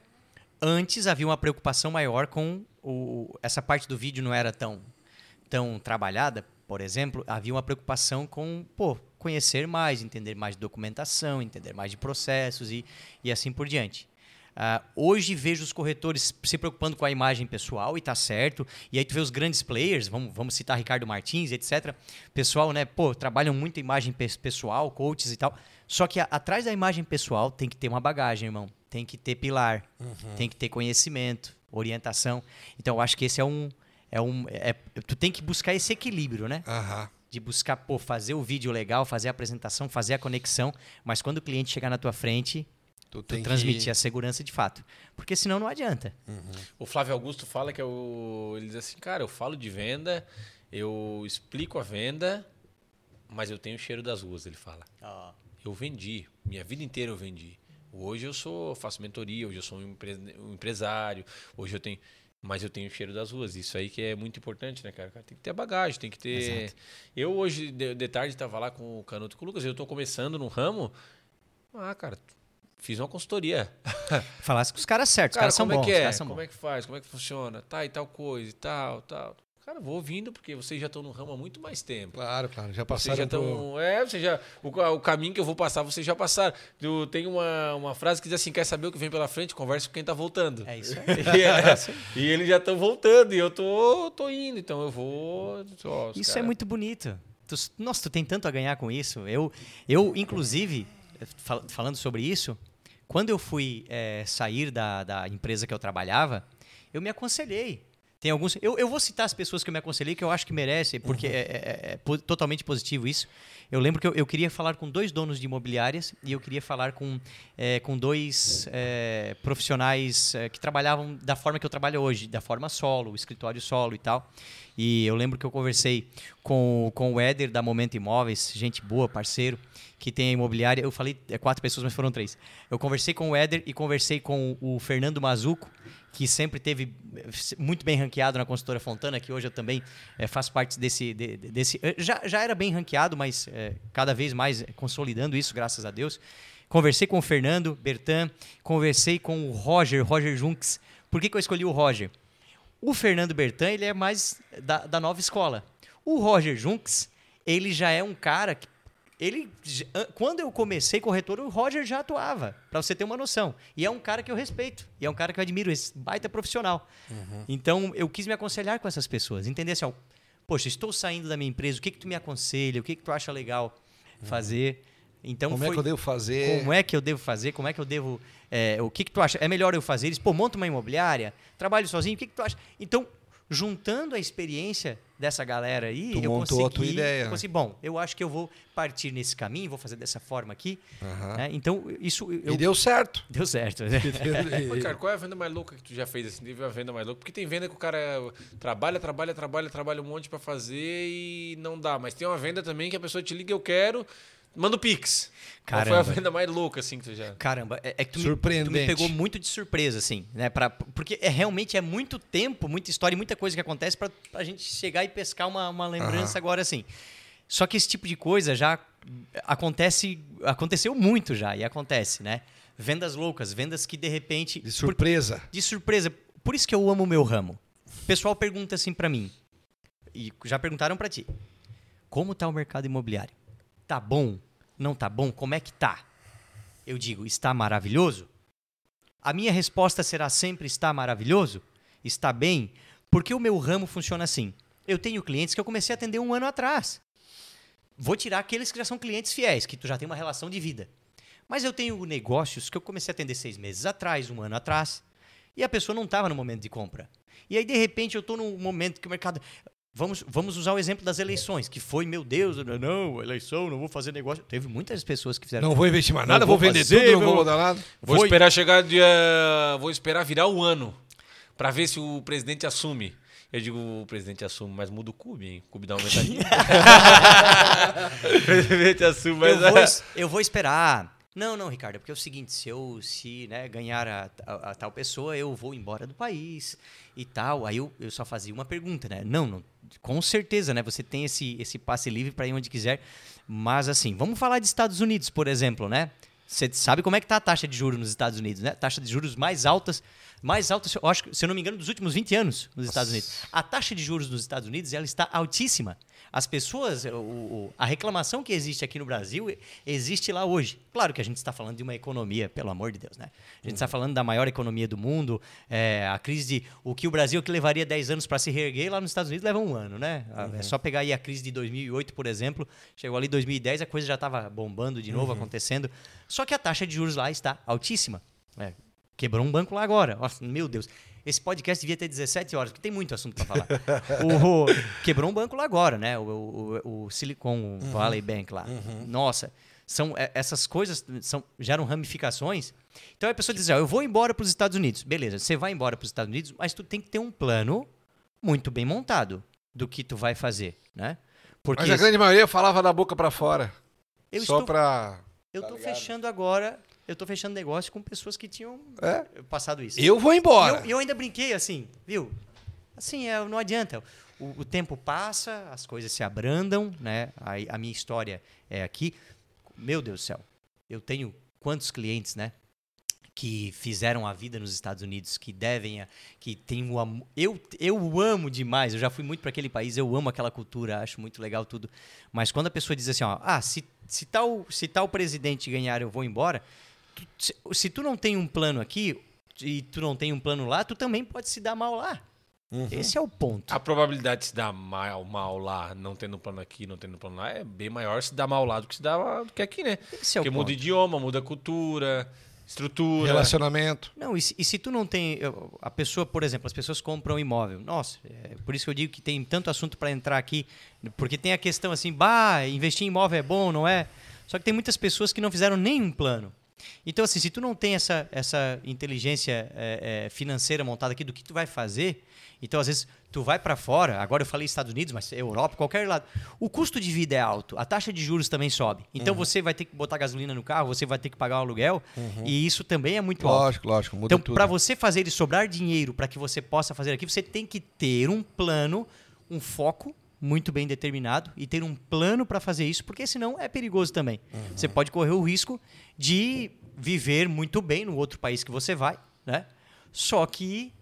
antes havia uma preocupação maior com o, essa parte do vídeo não era tão tão trabalhada, por exemplo, havia uma preocupação com, pô, conhecer mais, entender mais de documentação, entender mais de processos e, e assim por diante. Ah, hoje vejo os corretores se preocupando com a imagem pessoal e tá certo. E aí tu vê os grandes players, vamos, vamos citar Ricardo Martins, etc. Pessoal, né, pô, trabalham muito imagem pe- pessoal, coaches e tal. Só que a- atrás da imagem pessoal tem que ter uma bagagem, irmão. Tem que ter pilar, tem que ter conhecimento, orientação. Então eu acho que esse é um é um é, tu tem que buscar esse equilíbrio, né? Aham. de buscar pô, fazer o vídeo legal, fazer a apresentação, fazer a conexão, mas quando o cliente chegar na tua frente, Tu tu transmitir que... a segurança de fato. Porque senão não adianta. O Flávio Augusto fala que é o. Ele diz assim, cara, eu falo de venda, eu explico a venda, mas eu tenho o cheiro das ruas, ele fala. Eu vendi, minha vida inteira eu vendi. Hoje eu sou, faço mentoria, hoje eu sou um, empre- um empresário, hoje eu tenho. Mas eu tenho o cheiro das ruas. Isso aí que é muito importante, né, cara? Cara Tem que ter bagagem, tem que ter. Exato. Eu hoje, de, de tarde, estava lá com o Canuto e com o Lucas, eu tô começando no ramo. Ah, cara, fiz uma consultoria. Falasse com os caras certos, os Cara, caras são como bons. é que os é? Como bons. é que faz? Como é que funciona? Tá, e tal coisa e tal, tal. Cara, vou ouvindo, porque vocês já estão no ramo há muito mais tempo. Claro, claro. Já Vocês passaram já por... estão. É, vocês já. O, o caminho que eu vou passar, vocês já passaram. Eu, tem uma, uma frase que diz assim: quer saber o que vem pela frente? Conversa com quem tá voltando. É isso aí. E, é, e eles já estão voltando, e eu tô, tô indo, então eu vou. ó, Isso é cara- muito bonito. Tu- nossa, tu tem tanto a ganhar com isso. Eu, eu inclusive, fal- falando sobre isso, quando eu fui eh, sair da, da empresa que eu trabalhava, eu me aconselhei. Tem alguns. Eu, eu vou citar as pessoas que eu me aconselhei, que eu acho que merece, porque é, é- é po- totalmente positivo isso. Eu lembro que eu, eu queria falar com dois donos de imobiliárias e eu queria falar com, eh, com dois eh, profissionais eh, que trabalhavam da forma que eu trabalho hoje, da forma solo, escritório solo e tal. E eu lembro que eu conversei com, com o Éder da Momento Imóveis, gente boa, parceiro, que tem a imobiliária. Eu falei é, quatro pessoas, mas foram três. Eu conversei com o Éder e conversei com o Fernando Mazuco, que sempre teve eh, muito bem ranqueado na consultora Fontana, que hoje eu também eh, faço parte desse. de- de- desse eh, já, já era bem ranqueado, mas eh, cada vez mais consolidando isso, graças a Deus. Conversei com o Fernando Bertan, conversei com o Roger, Roger Junks. Por que, que eu escolhi o Roger? O Fernando Bertan, ele é mais da, da nova escola. O Roger Junks, ele já é um cara que. Ele, quando eu comecei corretor, o Roger já atuava, para você ter uma noção. E é um cara que eu respeito, e é um cara que eu admiro, esse baita profissional. Então, eu quis me aconselhar com essas pessoas, entender assim, ó, poxa, estou saindo da minha empresa, o que que tu me aconselha, o que que tu acha legal fazer? Então, Como é foi- que eu devo fazer? como é que eu devo fazer? Como é que eu devo. é, o que, que tu acha? É melhor eu fazer isso? Pô, monta uma imobiliária? Trabalho sozinho? O que, que tu acha? Então, juntando a experiência dessa galera aí, Tu eu montou a consegui, tua ideia, né? consegui, bom, eu acho que eu vou partir nesse caminho, vou fazer dessa forma aqui. Aham. né? Então, isso eu, E deu certo. deu certo. né? Mas, cara, qual é a venda mais louca que tu já fez? Assim, teve a venda mais louca? Porque tem venda que o cara trabalha, trabalha, trabalha, trabalha um monte pra fazer e não dá. Mas tem uma venda também que a pessoa te liga, eu quero, manda o Pix. Qual foi a Caramba. venda mais louca, assim, que tu já... Caramba, é, é que tu me, tu me pegou muito de surpresa, assim, né? Pra, porque é realmente é muito tempo, muita história e muita coisa que acontece pra, pra gente chegar e pescar uma, uma lembrança agora, assim. Só que esse tipo de coisa já acontece, aconteceu muito já e acontece, né? Vendas loucas, vendas que de repente De surpresa. de surpresa. Por isso que eu amo o meu ramo. O pessoal pergunta assim pra mim, e já perguntaram pra ti, como tá o mercado imobiliário? Tá bom? Não tá bom? Como é que tá? Eu digo, está maravilhoso? A minha resposta será sempre está maravilhoso? Está bem? Porque o meu ramo funciona assim. Eu tenho clientes que eu comecei a atender um ano atrás. Vou tirar aqueles que já são clientes fiéis, que tu já tem uma relação de vida. Mas eu tenho negócios que eu comecei a atender seis meses atrás, um ano atrás, e a pessoa não estava no momento de compra. E aí, de repente, eu estou num momento que o mercado. Vamos, vamos usar o exemplo das eleições, que foi, meu Deus, não, eleição, não vou fazer negócio. Teve muitas pessoas que fizeram. Não vou investir mais nada, vou vender fazer, tudo, não vou- mudar nada. Vou Foi- esperar chegar dia. Vou esperar virar o ano pra ver se o presidente assume. Eu digo, o presidente assume, mas muda o cube, hein? O cube dá uma aumentadinha. o presidente assume, mas. eu, vou, es- eu vou esperar. Não, não, Ricardo, é porque é o seguinte, se eu se né, ganhar a, a- a tal pessoa, eu vou embora do país e tal. Aí eu, eu só fazia uma pergunta, né? Não, não, com certeza, né? Você tem esse, esse passe livre para ir onde quiser. Mas assim, vamos falar de Estados Unidos, por exemplo, né? Você sabe como é que tá a taxa de juros nos Estados Unidos, né? Taxa de juros mais altas, mais altas, eu acho, se eu não me engano, dos últimos 20 anos nos Estados Unidos. A taxa de juros nos Estados Unidos, ela está altíssima. As pessoas, o- o- a reclamação que existe aqui no Brasil existe lá hoje. Claro que a gente está falando de uma economia, pelo amor de Deus, né? A gente está falando da maior economia do mundo, é, a crise de o que o Brasil que levaria 10 anos para se reerguer, lá nos Estados Unidos leva um ano, né? É só pegar aí a crise de 2008, por exemplo, chegou ali em 2010, a coisa já estava bombando de novo, acontecendo. Só que a taxa de juros lá está altíssima. É, quebrou um banco lá agora. Nossa, meu Deus. Esse podcast devia ter 17 horas, porque tem muito assunto para falar. o, quebrou um banco lá agora, né? O, o, o Silicon Valley Bank lá. Nossa, são é, essas coisas são, geram ramificações. Então a pessoa diz: ó, eu vou embora para os Estados Unidos. Beleza, você vai embora para os Estados Unidos, mas tu tem que ter um plano muito bem montado do que tu vai fazer, né? Porque Mas a grande maioria falava da boca pra fora. eu só estou pra. eu tá tô ligado? fechando agora, eu tô fechando negócio com pessoas que tinham É. passado isso. Eu vou E embora. eu, e eu ainda brinquei assim, viu? Assim, é, não adianta. O, o tempo passa, as coisas se abrandam, né? A, a minha história é aqui. Meu Deus do céu, eu tenho quantos clientes, né? Que fizeram a vida nos Estados Unidos, que devem, a, que tem o amor. Eu, eu amo demais, eu já fui muito para aquele país, eu amo aquela cultura, acho muito legal tudo. Mas quando a pessoa diz assim, ó, ah, se, se, tal, se tal presidente ganhar, eu vou embora. Tu- se, se tu não tem um plano aqui e tu não tem um plano lá, tu também pode se dar mal lá. Esse é o ponto. A probabilidade de se dar mal, mal lá, não tendo plano aqui, não tendo plano lá, é bem maior se dar mal lá do que se dar do que aqui, né? Esse é o Porque muda ponto. idioma, muda cultura, estrutura. Relacionamento. Não, e se, e se tu não tem. A pessoa, por exemplo, as pessoas compram um imóvel. Nossa, é por isso que eu digo que tem tanto assunto para entrar aqui. Porque tem a questão assim, bah, investir em imóvel é bom, não é? Só que tem muitas pessoas que não fizeram nenhum plano. Então, assim, se tu não tem essa, essa inteligência é, é, financeira montada aqui do que tu vai fazer, então, às vezes, tu vai para fora, agora eu falei Estados Unidos, mas Europa, qualquer lado. O custo de vida é alto, a taxa de juros também sobe. Então, você vai ter que botar gasolina no carro, você vai ter que pagar um aluguel, e isso também é muito alto. Lógico, lógico. Muda Então, para você fazer ele sobrar dinheiro para que você possa fazer aqui, você tem que ter um plano, um foco muito bem determinado e ter um plano para fazer isso, porque senão é perigoso também. Você pode correr o risco de viver muito bem no outro país que você vai, né? Só que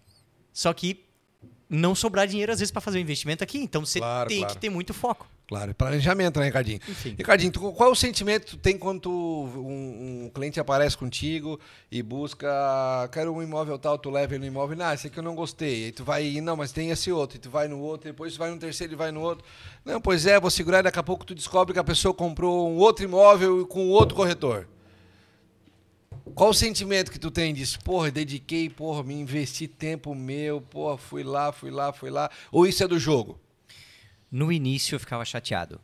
só que não sobrar dinheiro às vezes para fazer o investimento aqui, então você Claro, tem claro. que ter muito foco. Claro, planejamento, né, Ricardinho? Enfim. Ricardinho, tu- qual é o sentimento que tu tem quando um, um cliente aparece contigo e busca, quero um imóvel tal, tu leva ele no imóvel, não, esse aqui eu não gostei. Aí tu vai, não, mas tem esse outro, e tu vai no outro, depois tu vai no terceiro e vai no outro. Não, pois é, vou segurar e daqui a pouco tu descobre que a pessoa comprou um outro imóvel com outro corretor. Qual o sentimento que tu tem disso? Porra, dediquei, porra, me investi tempo meu, porra, fui lá, fui lá, fui lá. Ou isso é do jogo? No início eu ficava chateado.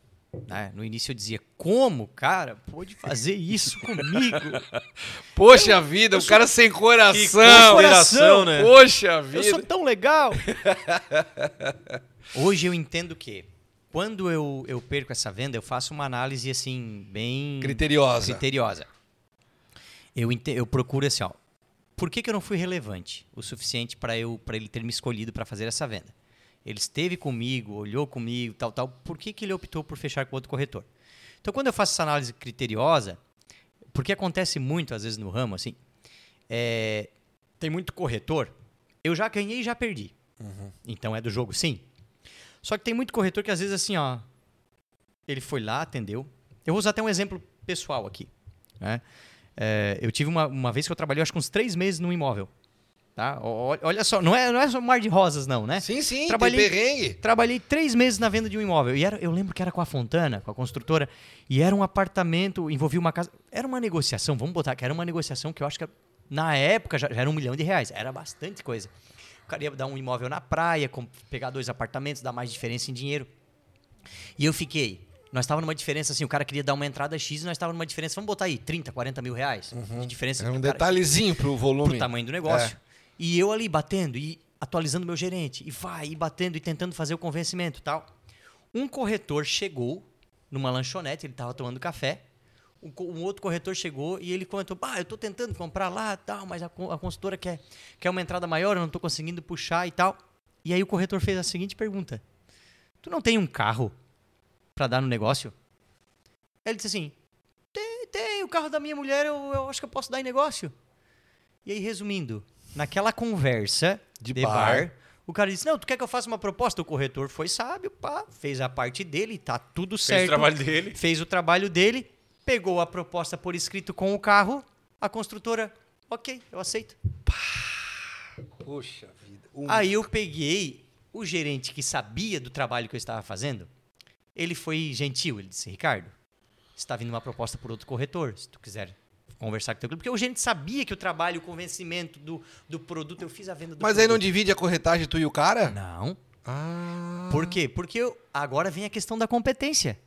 Né? No início eu dizia, como, cara, pôde fazer isso comigo? Poxa vida, o cara sem coração. consideração, né? Poxa vida. Eu sou tão legal. Hoje eu entendo que quando eu, eu perco essa venda, eu faço uma análise assim, bem Criteriosa. criteriosa. Eu, ente- eu procuro assim, ó. Por que, que eu não fui relevante o suficiente eu para ele ter me escolhido para fazer essa venda? Ele esteve comigo, olhou comigo, tal, tal. Por que, que ele optou por fechar com outro corretor? Então, quando eu faço essa análise criteriosa, porque acontece muito às vezes no ramo, assim, é, tem muito corretor. Eu já ganhei e já perdi. Então é do jogo, sim. Só que tem muito corretor que às vezes assim, ó, ele foi lá, atendeu. Eu vou usar até um exemplo pessoal aqui. né? É, eu tive uma, uma vez que eu trabalhei, acho que uns três meses num imóvel. Tá? Olha só, não é, não é só mar de rosas, não, né? Sim, sim, Trabalhei- tem perrengue. Trabalhei três meses na venda de um imóvel. E era, eu lembro que era com a Fontana, com a construtora. E era um apartamento, envolvia uma casa. Era uma negociação, vamos botar que era uma negociação que eu acho que na época já, já era um milhão de reais. Era bastante coisa. O cara ia dar um imóvel na praia, com- pegar dois apartamentos, dar mais diferença em dinheiro. E eu fiquei. Nós estávamos numa diferença assim, o cara queria dar uma entrada X e nós estávamos numa diferença, vamos botar aí, 30, 40 mil reais de diferença. É um detalhezinho pro volume. pro tamanho do negócio. E eu ali batendo e atualizando meu gerente. E vai, e batendo e tentando fazer o convencimento tal. Um corretor chegou numa lanchonete, ele estava tomando café. Um, um outro corretor chegou e ele comentou: Ah, eu estou tentando comprar lá tal, mas a, a consultora quer, quer uma entrada maior, eu não estou conseguindo puxar e tal. E aí o corretor fez a seguinte pergunta: Tu não tem um carro para dar no negócio? Ele disse assim: Tem, tem, o carro da minha mulher eu, eu acho que eu posso dar em negócio. E aí, resumindo, naquela conversa De de, bar. bar. o cara disse: Não, tu quer que eu faça uma proposta? O corretor foi sábio, pá, fez a parte dele, tá tudo certo. Fez o trabalho dele. Fez o trabalho dele, pegou a proposta por escrito com o carro, a construtora, ok, eu aceito. Poxa vida. Um- Aí eu peguei o gerente que sabia do trabalho que eu estava fazendo. Ele foi gentil, ele disse: Ricardo, está vindo uma proposta por outro corretor, se tu quiser conversar com o teu cliente. Porque o gerente sabia que o trabalho, o convencimento do, do produto, eu fiz a venda do Mas aí não produto. divide a corretagem tu e o cara? Não. Ah. Por quê? Porque eu- agora vem a questão da competência.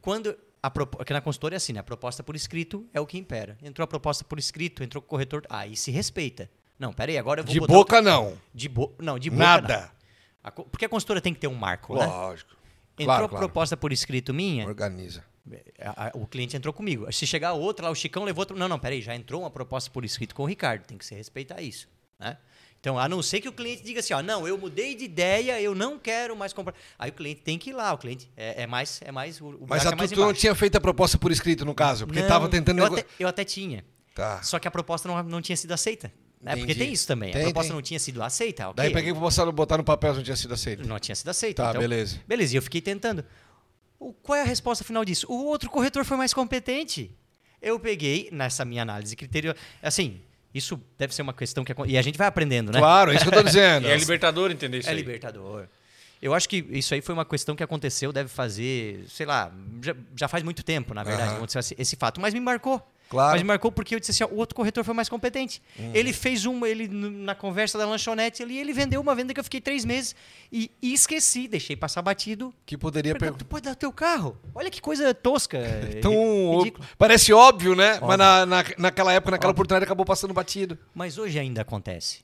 Quando a porque na consultora é assim, né? A proposta por escrito é o que impera. Entrou a proposta por escrito, entrou o corretor, aí se respeita. Não, peraí, agora eu vou De boca, não. outra- de bo... não, de boca Nada. não. A Porque a consultora tem que ter um marco, né? Lógico. Entrou Claro, a claro. proposta por escrito minha, Organiza. A- a- o cliente entrou comigo. Se chegar outra lá, o Chicão levou outro. Não, não, peraí, já entrou uma proposta por escrito com o Ricardo, tem que se respeitar isso. Né? Então, a não ser que o cliente diga assim, ó, não, eu mudei de ideia, eu não quero mais comprar. Aí o cliente tem que ir lá, o cliente é, é mais, é mais o, o Mas a é tu, tu não tinha feito a proposta por escrito, no caso? Porque Não, tava tentando... Eu até, eu até tinha. Tá. Só que a proposta não, não tinha sido aceita. Né? Porque tem isso também. Tem, a proposta tem. não tinha sido aceita. ok. Daí peguei pra botar, botar no papel, não tinha sido aceito. Não tinha sido aceita. Tá, então, beleza. Beleza, e eu fiquei tentando. O- qual é a resposta final disso? O outro corretor foi mais competente. Eu peguei, nessa minha análise critério, assim, isso deve ser uma questão que... E a gente vai aprendendo, né? Claro, é isso que eu tô dizendo. E é libertador entender isso É aí. libertador. Eu acho que isso aí foi uma questão que aconteceu, deve fazer, sei lá, já, já faz muito tempo, na verdade, aconteceu esse, esse fato. Mas me marcou. Claro. Mas marcou porque eu disse assim, ó, o outro corretor foi mais competente. Ele fez uma, ele na conversa da lanchonete ali, ele vendeu uma venda que eu fiquei três meses e, e esqueci, deixei passar batido. Que poderia Pergunta, perguntar. tu pode dar o teu carro? Olha que coisa tosca. Então, ri- ridícula. parece óbvio, né? Mas Óbvio. na, na, naquela época, naquela Óbvio. oportunidade, acabou passando batido. Mas hoje ainda acontece.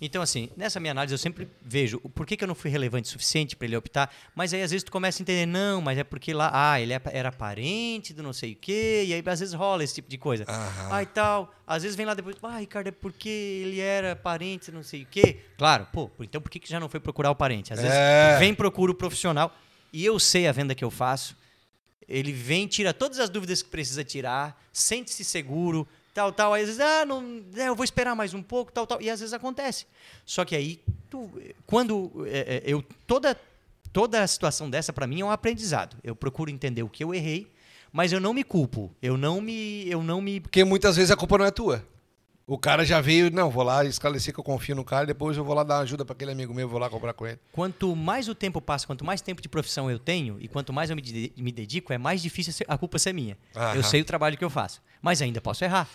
Então, assim, nessa minha análise eu sempre vejo o por que, que eu não fui relevante o suficiente para ele optar, mas aí às vezes tu começa a entender, não, mas é porque lá, ah, ele é- era parente do não sei o quê, e aí às vezes rola esse tipo de coisa. Aham. Ah, e tal. Às vezes vem lá depois, ah, Ricardo, é porque ele era parente do não sei o quê. Claro, pô, então por que, que já não foi procurar o parente? Às vezes É. vem, procura o profissional, e eu sei a venda que eu faço, ele vem, tira todas as dúvidas que precisa tirar, sente-se seguro, tal, tal. Aí às vezes, ah, não, é, eu vou esperar mais um pouco, tal, tal. E às vezes acontece. Só que aí, tu- quando é, é, eu toda toda a situação dessa para mim é um aprendizado. Eu procuro entender o que eu errei, mas eu não me culpo. Eu não me eu não me Porque muitas vezes a culpa não é tua. O cara já veio, não, vou lá esclarecer que eu confio no cara, depois eu vou lá dar ajuda pra aquele amigo meu, vou lá comprar com ele. Quanto mais o tempo passa, quanto mais tempo de profissão eu tenho e quanto mais eu me, de- me dedico, é mais difícil ser- a culpa ser minha. Aham. Eu sei o trabalho que eu faço, mas ainda posso errar.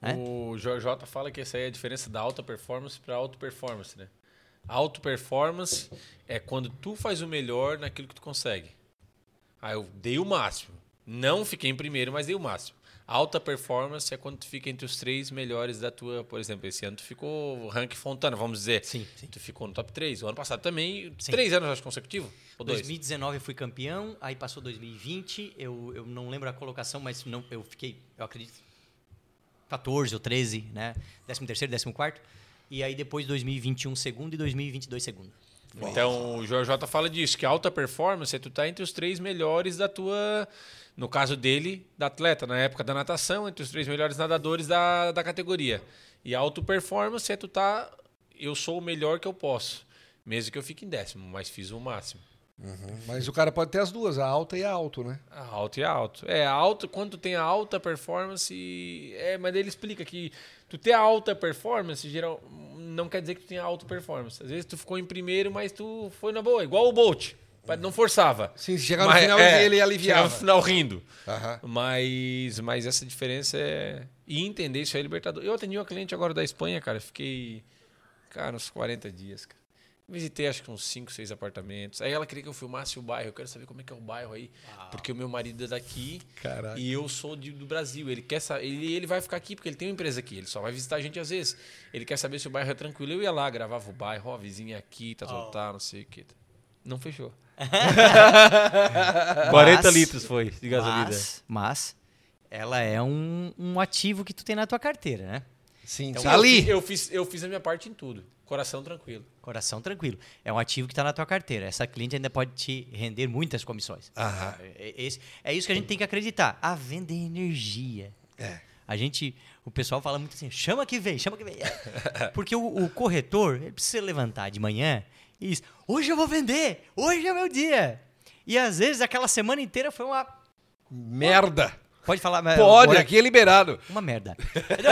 né? O JJ fala que essa aí é a diferença da alta performance para alta performance, né? Alta performance é quando tu faz o melhor naquilo que tu consegue. Aí eu dei o máximo. Não fiquei em primeiro, mas dei o máximo. Alta performance é quando tu fica entre os três melhores da tua, por exemplo, esse ano tu ficou rank Fontana, vamos dizer. Sim, sim. Tu ficou no top 3. O ano passado também, Sim. três anos acho consecutivo? Ou dois? 2019 eu fui campeão, aí passou 2020, eu, eu não lembro a colocação, mas não, eu fiquei, eu acredito, 14 ou 13, né? 13 terceiro, 14 quarto. E aí depois 2021 segundo e 2022 segundo. Então, o JJ fala disso, que alta performance é tu tá entre os três melhores da tua. No caso dele, da atleta, na época da natação, entre os três melhores nadadores da, da categoria. E alto performance é tu tá. Eu sou o melhor que eu posso. Mesmo que eu fique em décimo, mas fiz o máximo. Mas o cara pode ter as duas, a alta e a alto, né? A alto e a alto. É, alto, quando tu tem a alta performance. É, mas ele explica que tu ter a alta performance, geral, não quer dizer que tu tenha alta performance. Às vezes tu ficou em primeiro, mas tu foi na boa, igual o Bolt. Não forçava. Sim, se chegar no Mas, final é, ele aliviava. no final rindo. Aham. Mas, mas essa diferença é. E entender isso aí é libertador. Eu atendi uma cliente agora da Espanha, cara. Fiquei, cara, uns 40 dias, cara. Visitei acho que uns 5, 6 apartamentos. Aí ela queria que eu filmasse o bairro. Eu quero saber como é que é o bairro aí. Porque o meu marido é daqui Caraca. e eu sou de- do Brasil. Ele quer saber. Ele, ele vai ficar aqui porque ele tem uma empresa aqui. Ele só vai visitar a gente às vezes. Ele quer saber se o bairro é tranquilo. Eu ia lá, gravava o bairro, ó, a vizinha aqui, tá, tá, tá, não sei o que. Não fechou. 40 Mas- litros foi de gasolina. Mas, mas ela é um, um ativo que tu tem na tua carteira, né? Sim, Então, tá ali. Eu fiz, eu fiz a minha parte em tudo. Coração tranquilo. Coração tranquilo. É um ativo que está na tua carteira. Essa cliente ainda pode te render muitas comissões. Aham. É, é- esse- é isso que a gente tem que acreditar. A venda é energia. É. A gente, o pessoal fala muito assim, chama que vem, chama que vem. É. Porque o, o corretor, ele precisa levantar de manhã e diz, hoje eu vou vender, hoje é meu dia. E às vezes aquela semana inteira foi uma... Merda. Pode falar, mas- Pode, agora- aqui é liberado. Uma merda.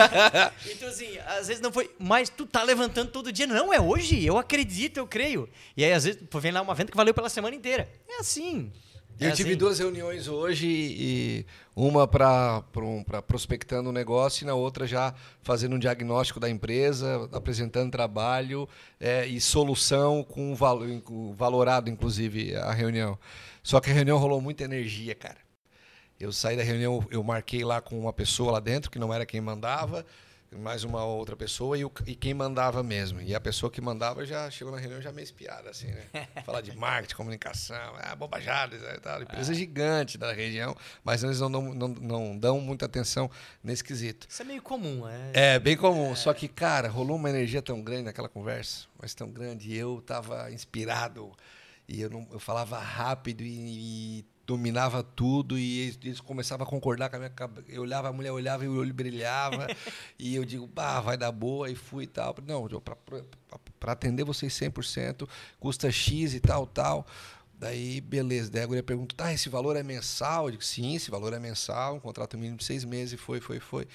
então, assim, às vezes não foi. Mas tu tá levantando todo dia. Não, é hoje. Eu acredito, eu creio. E aí, às vezes, vem lá uma venda que valeu pela semana inteira. É assim. É Eu tive assim. duas reuniões hoje e uma para prospectando um negócio e na outra já fazendo um diagnóstico da empresa, apresentando trabalho é, e solução com valo- com valorado, inclusive, a reunião. Só que a reunião rolou muita energia, cara. Eu saí da reunião, eu marquei lá com uma pessoa lá dentro, que não era quem mandava, mais uma outra pessoa e, o- e quem mandava mesmo. E a pessoa que mandava já chegou na reunião já meio espiada, assim, né? Falar de marketing, comunicação, ah, bobajadas e tal. Empresa gigante da região, mas eles não, dão- não, não dão muita atenção nesse quesito. Isso é meio comum, é. É, bem comum. Só que, cara, rolou uma energia tão grande naquela conversa, mas tão grande. E eu tava inspirado. E eu, não, eu falava rápido e, e dominava tudo. E eles, eles começavam a concordar com a minha cabeça. Eu olhava, a mulher olhava e o olho brilhava. e eu digo, bah, vai dar boa. E fui e tal. Não, para atender vocês 100%, custa X e tal, tal. Daí, beleza. Daí a guria pergunta, tá, esse valor é mensal? Eu digo, sim, esse valor é mensal, um contrato mínimo de seis meses, e foi, foi, foi.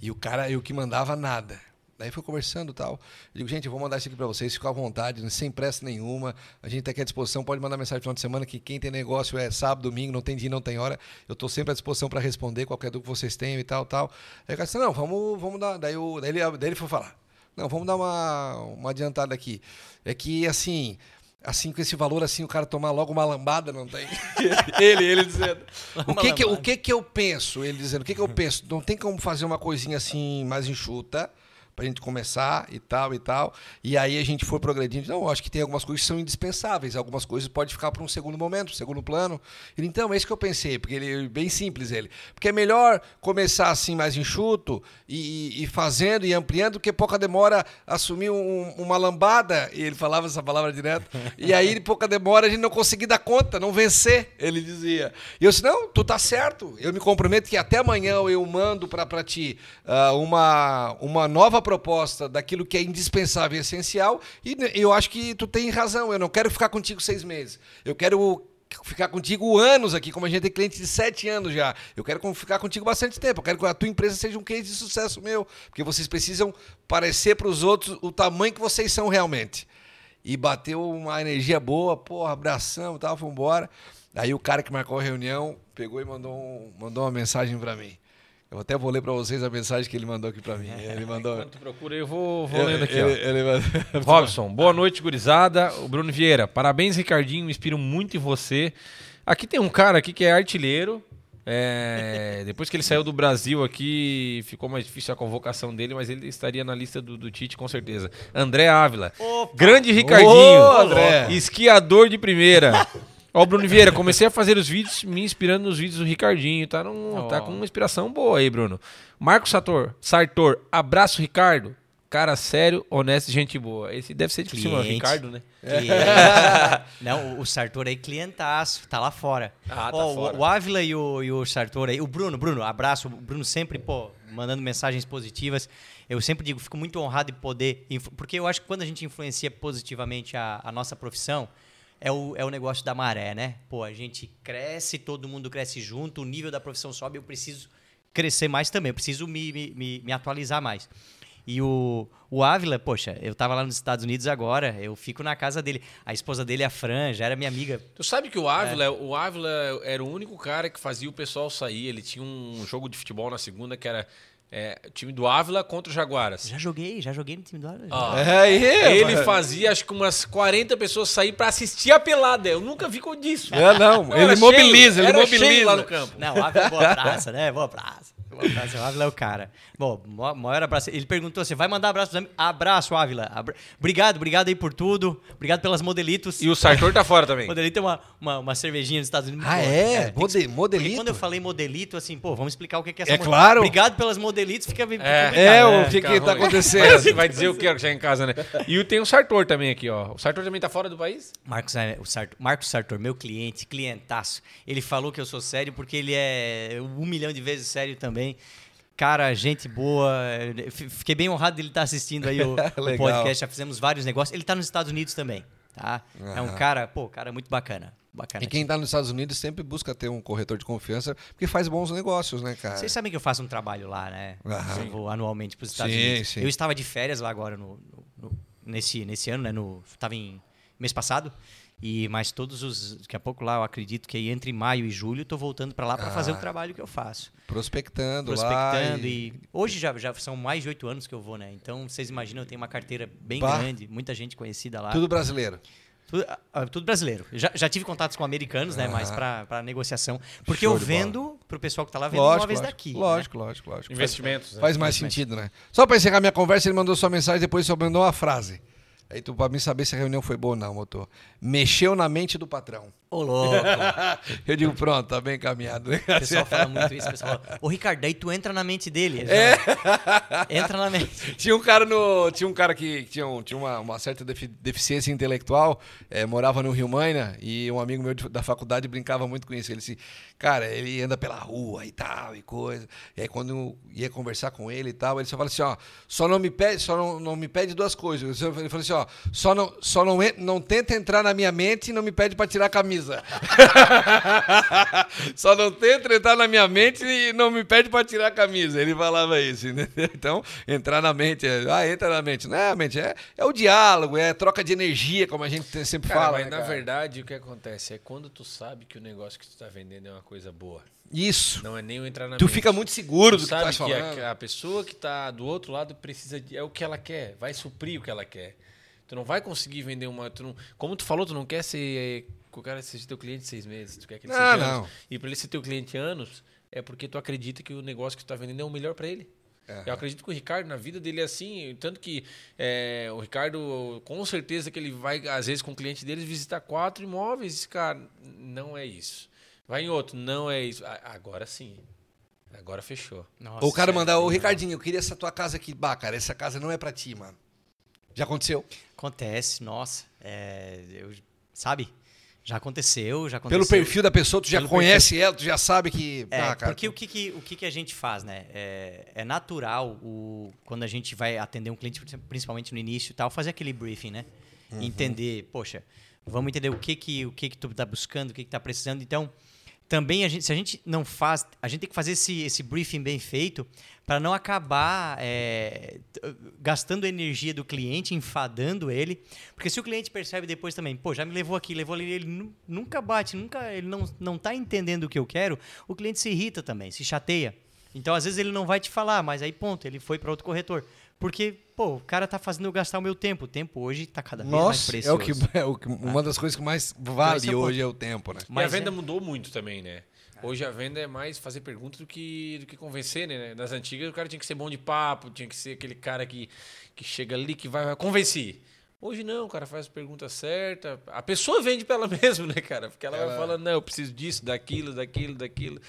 E o cara, eu que mandava nada. Daí foi conversando e tal. Eu digo, gente, eu vou mandar isso aqui para vocês, fica à vontade, sem pressa nenhuma. A gente está aqui à disposição, pode mandar mensagem no final de semana, que quem tem negócio é sábado, domingo, não tem dia, não tem hora. Eu estou sempre à disposição para responder qualquer dúvida que vocês tenham e tal, tal. Aí o cara disse, não, vamos, vamos dar. Daí, eu, daí, ele, daí ele foi falar. Não, vamos dar uma, uma adiantada aqui. É que, assim, assim, com esse valor, assim, o cara tomar logo uma lambada, não tem. ele, ele dizendo. O que que, o que que eu penso? Ele dizendo, o que que eu penso? Não tem como fazer uma coisinha assim mais enxuta pra gente começar e tal e tal. E aí a gente foi progredindo. Não, acho que tem algumas coisas que são indispensáveis, algumas coisas pode ficar para um segundo momento, segundo plano. Ele, então, é isso que eu pensei, porque ele bem simples ele. Porque é melhor começar assim mais enxuto e, e fazendo e ampliando, do que pouca demora assumir um- uma lambada, e ele falava essa palavra direto, e aí pouca demora a gente não conseguir dar conta, não vencer, ele dizia. E eu disse, não, tu tá certo, eu me comprometo que até amanhã eu mando para ti ah, uma, uma nova proposta daquilo que é indispensável e essencial, e eu acho que tu tem razão, eu não quero ficar contigo seis meses, eu quero ficar contigo anos aqui, como a gente tem cliente de sete anos já. Eu quero ficar contigo bastante tempo. Eu quero que a tua empresa seja um case de sucesso meu, porque vocês precisam parecer para os outros o tamanho que vocês são realmente. E bateu uma energia boa, porra, abração e tal, embora. Aí o cara que marcou a reunião pegou e mandou, um- mandou uma mensagem para mim. Eu até vou ler para vocês a mensagem que ele mandou aqui para mim. Ele mandou. Enquanto tu procura, eu vou, vou ele, lendo aqui, ele, ó. ele mandou- Robson, boa noite, gurizada. O Bruno Vieira, parabéns, Ricardinho, me inspiro muito em você. Aqui tem um cara aqui que é artilheiro. É, depois que ele saiu do Brasil aqui, ficou mais difícil a convocação dele, mas ele estaria na lista do, do Tite, com certeza. André Ávila. Opa! Grande Ricardinho. Ô, André! Esquiador de primeira. Ó, Bruno Vieira, comecei a fazer os vídeos me inspirando nos vídeos do Ricardinho. Tá, num- tá Ó. com uma inspiração boa aí, Bruno. Marcos Sartor, Sartor, abraço, Ricardo. Cara sério, honesto e gente boa. Esse deve ser de cima, Cliente. Ricardo, né? Cliente. Não, o- Sartor aí, clientaço, tá lá fora. Ah, tá Ó, o- fora. O Ávila e o, e o Sartor aí. O Bruno, Bruno, abraço. O Bruno sempre, pô, mandando mensagens positivas. Eu sempre digo, fico muito honrado de poder. Porque eu acho que quando a gente influencia positivamente a, a nossa profissão, é o, é o negócio da maré, né? Pô, a gente cresce, todo mundo cresce junto, o nível da profissão sobe, eu preciso crescer mais também, eu preciso me, me, me, me atualizar mais. E o, o Ávila, poxa, eu tava lá nos Estados Unidos agora, eu fico na casa dele. A esposa dele, a Fran, já era minha amiga. Tu sabe que o Ávila, o Ávila era o único cara que fazia o pessoal sair. Ele tinha um jogo de futebol na segunda que era é, o time do Ávila contra o Jaguaras. Já joguei, já joguei no time do Ávila. Ó, É aí, Ele mano. fazia acho que umas 40 pessoas sair pra assistir a pelada. Eu nunca vi disso. É, não, Era ele cheio, mobiliza, ele era mobiliza. cheio lá no campo. Não, Ávila é boa praça, né? Boa praça. O Ávila é o cara. Bom, maior abraço. Ele perguntou: você vai mandar abraço pros amigos? Abraço, Ávila. Abra- Obrigado, obrigado aí por tudo. Obrigado pelas modelitos. E o Sartor tá fora também. Modelito é uma, uma, uma cervejinha nos Estados Unidos. Ah, é? que- Mode- Porque modelito? quando eu falei modelito, assim, pô, vamos explicar o que que é essa É model- claro. Obrigado pelas modelitos, fica bem É. É, o né? que que Fica tá acontecendo? Vai, vai dizer o que chegar em casa, né? E tem o Sartor também aqui, ó. O Sartor também tá fora do país? Marcos, é, o Sartor, Marcos Sartor, meu cliente, clientaço. Ele falou que eu sou sério porque ele é um milhão de vezes sério também. Cara, gente boa. f- Fiquei bem honrado dele estar assistindo aí o, o podcast. Já fizemos vários negócios. Ele tá nos Estados Unidos também, tá? É um cara, pô, cara muito bacana. Bacana. E quem tá nos Estados Unidos sempre busca ter um corretor de confiança, porque faz bons negócios, né, cara? Vocês sabem que eu faço um trabalho lá, né? Aham. Eu vou anualmente para os Estados Sim, Unidos. sim. Eu estava de férias lá agora no, no- no- nesse, nesse ano, né? No, tava em mês passado. E mas todos os daqui a pouco lá eu acredito que aí entre maio e julho eu tô voltando para lá para fazer o Ah. trabalho que eu faço. Prospectando, Prospectando lá. e... hoje já, já são mais de oito anos que eu vou, né? Então vocês imaginam, eu tenho uma carteira bem Bah. grande, muita gente conhecida lá. Tudo brasileiro. Tudo, ah, tudo brasileiro. Já, já tive contatos com americanos, né? Mas para negociação. Porque Show eu vendo pro pessoal que tá lá vendo Lógico, imóveis lógico, daqui. né? lógico, lógico, lógico. Investimentos. né? Faz mais sentido, né? Só pra encerrar minha conversa, ele mandou sua mensagem, depois só mandou uma frase. Aí tu, pra mim saber se a reunião foi boa ou não, motor. Mexeu na mente do patrão. Ô, louco. Eu digo, pronto, tá bem encaminhado. O pessoal fala muito isso. O pessoal fala, ô Ricardo, daí tu entra na mente dele. É. Entra na mente. Tinha um cara no. Tinha um cara que tinha, um- tinha uma, uma certa defi- deficiência intelectual, eh, morava no Rio Maina, e um amigo meu da faculdade brincava muito com isso. Ele disse, cara, ele anda pela rua e tal, e coisa. E aí quando eu ia conversar com ele e tal, ele só fala assim, ó, só não me pede, só não, não me pede duas coisas. Ele falou assim, ó, só não, só não, não tenta entrar na minha mente e não me pede pra tirar a camisa. só não tenta entrar na minha mente e não me pede pra tirar a camisa. Ele falava isso, entendeu? Então, entrar na mente, é, ah, entra na mente. Não é a mente, é, é o diálogo, é a troca de energia, como a gente sempre Cara, fala. mas né, na verdade o que acontece é quando tu sabe que o negócio que tu tá vendendo é uma coisa boa. Isso. Não é nem o entrar na Tu mente. fica muito seguro Tu do que tu sabe estás que falando. a, a pessoa que tá do outro lado precisa de, é o que ela quer, vai suprir o que ela quer. Tu não vai conseguir vender uma, tu não, como tu falou, tu não quer ser o cara seja teu cliente seis meses, tu quer que ele Não, seja não. anos. E para ele ser teu cliente anos, é porque tu acredita que o negócio que tu tá vendendo é o melhor para ele. Aham. Eu acredito que o Ricardo, na vida dele, é assim. Tanto que é, o Ricardo, com certeza que ele vai, às vezes, com o cliente deles, visitar quatro imóveis. Esse cara, não é isso. Vai em outro, não é isso. Agora sim. Agora fechou. Nossa, Ou o cara mandar, ô Ricardinho, eu queria essa tua casa aqui. Bah, cara, essa casa não é pra ti, mano. Já aconteceu? Acontece, nossa. É, eu, sabe? Já aconteceu, já aconteceu. Pelo perfil da pessoa, tu já Pelo conhece ela, tu já sabe que. É, ah, cara, porque o que, que- o que, que a gente faz, né? É, é natural o, quando a gente vai atender um cliente, principalmente no início e tal, fazer aquele briefing, né? Uhum. Entender, poxa, vamos entender o que que, o que, que tu tá buscando, o que, que tá precisando. Então, também, a gente, se a gente não faz, a gente tem que fazer esse, esse briefing bem feito para não acabar é, gastando energia do cliente, enfadando ele. Porque se o cliente percebe depois também, pô, já me levou aqui, levou ali, ele nu- nunca bate, nunca, ele não, não tá entendendo o que eu quero, o cliente se irrita também, se chateia. Então, às vezes, ele não vai te falar, mas aí, ponto, ele foi para outro corretor. Porque, pô, o cara tá fazendo eu gastar o meu tempo. O tempo hoje tá cada vez mais Nossa, é precioso. o que, é o que uma das coisas que mais vale é hoje é o tempo, né? e a Mas venda é- mudou muito também, né? Hoje a venda é mais fazer perguntas do que, do que convencer, né? Das antigas o cara tinha que ser bom de papo, tinha que ser aquele cara que, que chega ali, que vai, vai convencer. Hoje não, o cara faz a pergunta certa. A pessoa vende pra ela mesma, né, cara? Porque ela, Ela- vai falando, não, eu preciso disso, daquilo, daquilo, daquilo.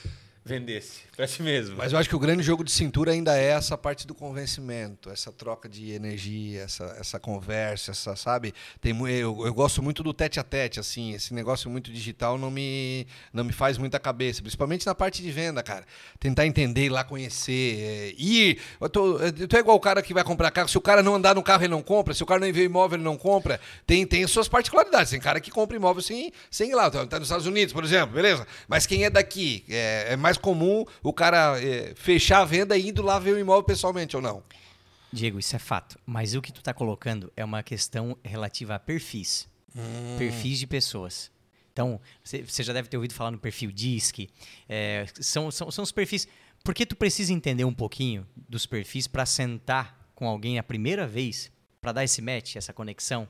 Vendesse. Pra si mesmo. Mas eu acho que o grande jogo de cintura ainda é essa parte do convencimento, essa troca de energia, essa, essa conversa, essa, sabe? Tem, eu, eu gosto muito do tete a tete, assim, esse negócio muito digital não me, não me faz muita cabeça, principalmente na parte de venda, cara. Tentar entender, ir lá conhecer, é, ir. Eu tô, eu tô igual o cara que vai comprar carro, se o cara não andar no carro, ele não compra, se o cara não enviar imóvel, ele não compra. Tem, tem as suas particularidades. Tem cara que compra imóvel sem, sem ir lá. Tá, tá nos Estados Unidos, por exemplo, beleza? Mas quem é daqui? É, é mais comum o cara é, fechar a venda e indo lá ver o imóvel pessoalmente ou não? Diego, isso é fato. Mas o que tu tá colocando é uma questão relativa a perfis. Perfis de pessoas. Então, você já deve ter ouvido falar no perfil DISC. é, são, são, são os perfis. Porque tu precisa entender um pouquinho dos perfis para sentar com alguém a primeira vez, para dar esse match, essa conexão.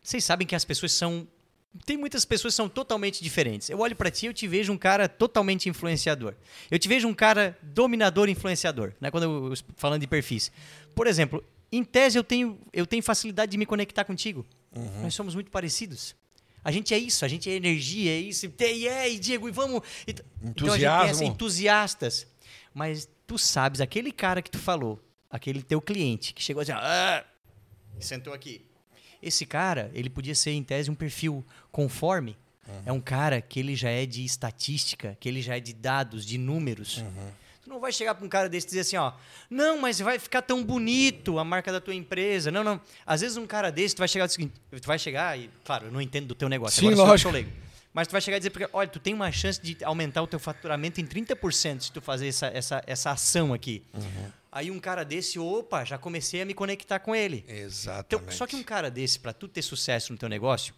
Vocês sabem que as pessoas são. Tem muitas pessoas que são totalmente diferentes. Eu olho para ti e eu te vejo um cara totalmente influenciador. Eu te vejo um cara dominador influenciador, né? Quando eu, eu- falando de perfis. Por exemplo, em tese eu tenho, eu tenho facilidade de me conectar contigo. Nós somos muito parecidos. A gente é isso, a gente é energia, é isso. E é, e Diego, e vamos. E t- Então a gente Entusiasmo. entusiastas. Mas tu sabes, aquele cara que tu falou, aquele teu cliente que chegou assim, ah, e sentou aqui. Esse cara, ele podia ser, em tese, um perfil conforme. É um cara que ele já é de estatística, que ele já é de dados, de números. Tu não vai chegar para um cara desse e dizer assim, ó, não, mas vai ficar tão bonito a marca da tua empresa. Não, não. Às vezes um cara desse, tu vai chegar dizer o seguinte, tu vai chegar e, claro, eu não entendo do teu negócio, Sim, agora eu lógico. sou leigo. Mas tu vai chegar e dizer, porque, olha, tu tem uma chance de aumentar o teu faturamento em 30% se tu fazer essa, essa, essa ação aqui. Aí um cara desse, opa, já comecei a me conectar com ele. Então, Exatamente. só que um cara desse, para tu ter sucesso no teu negócio,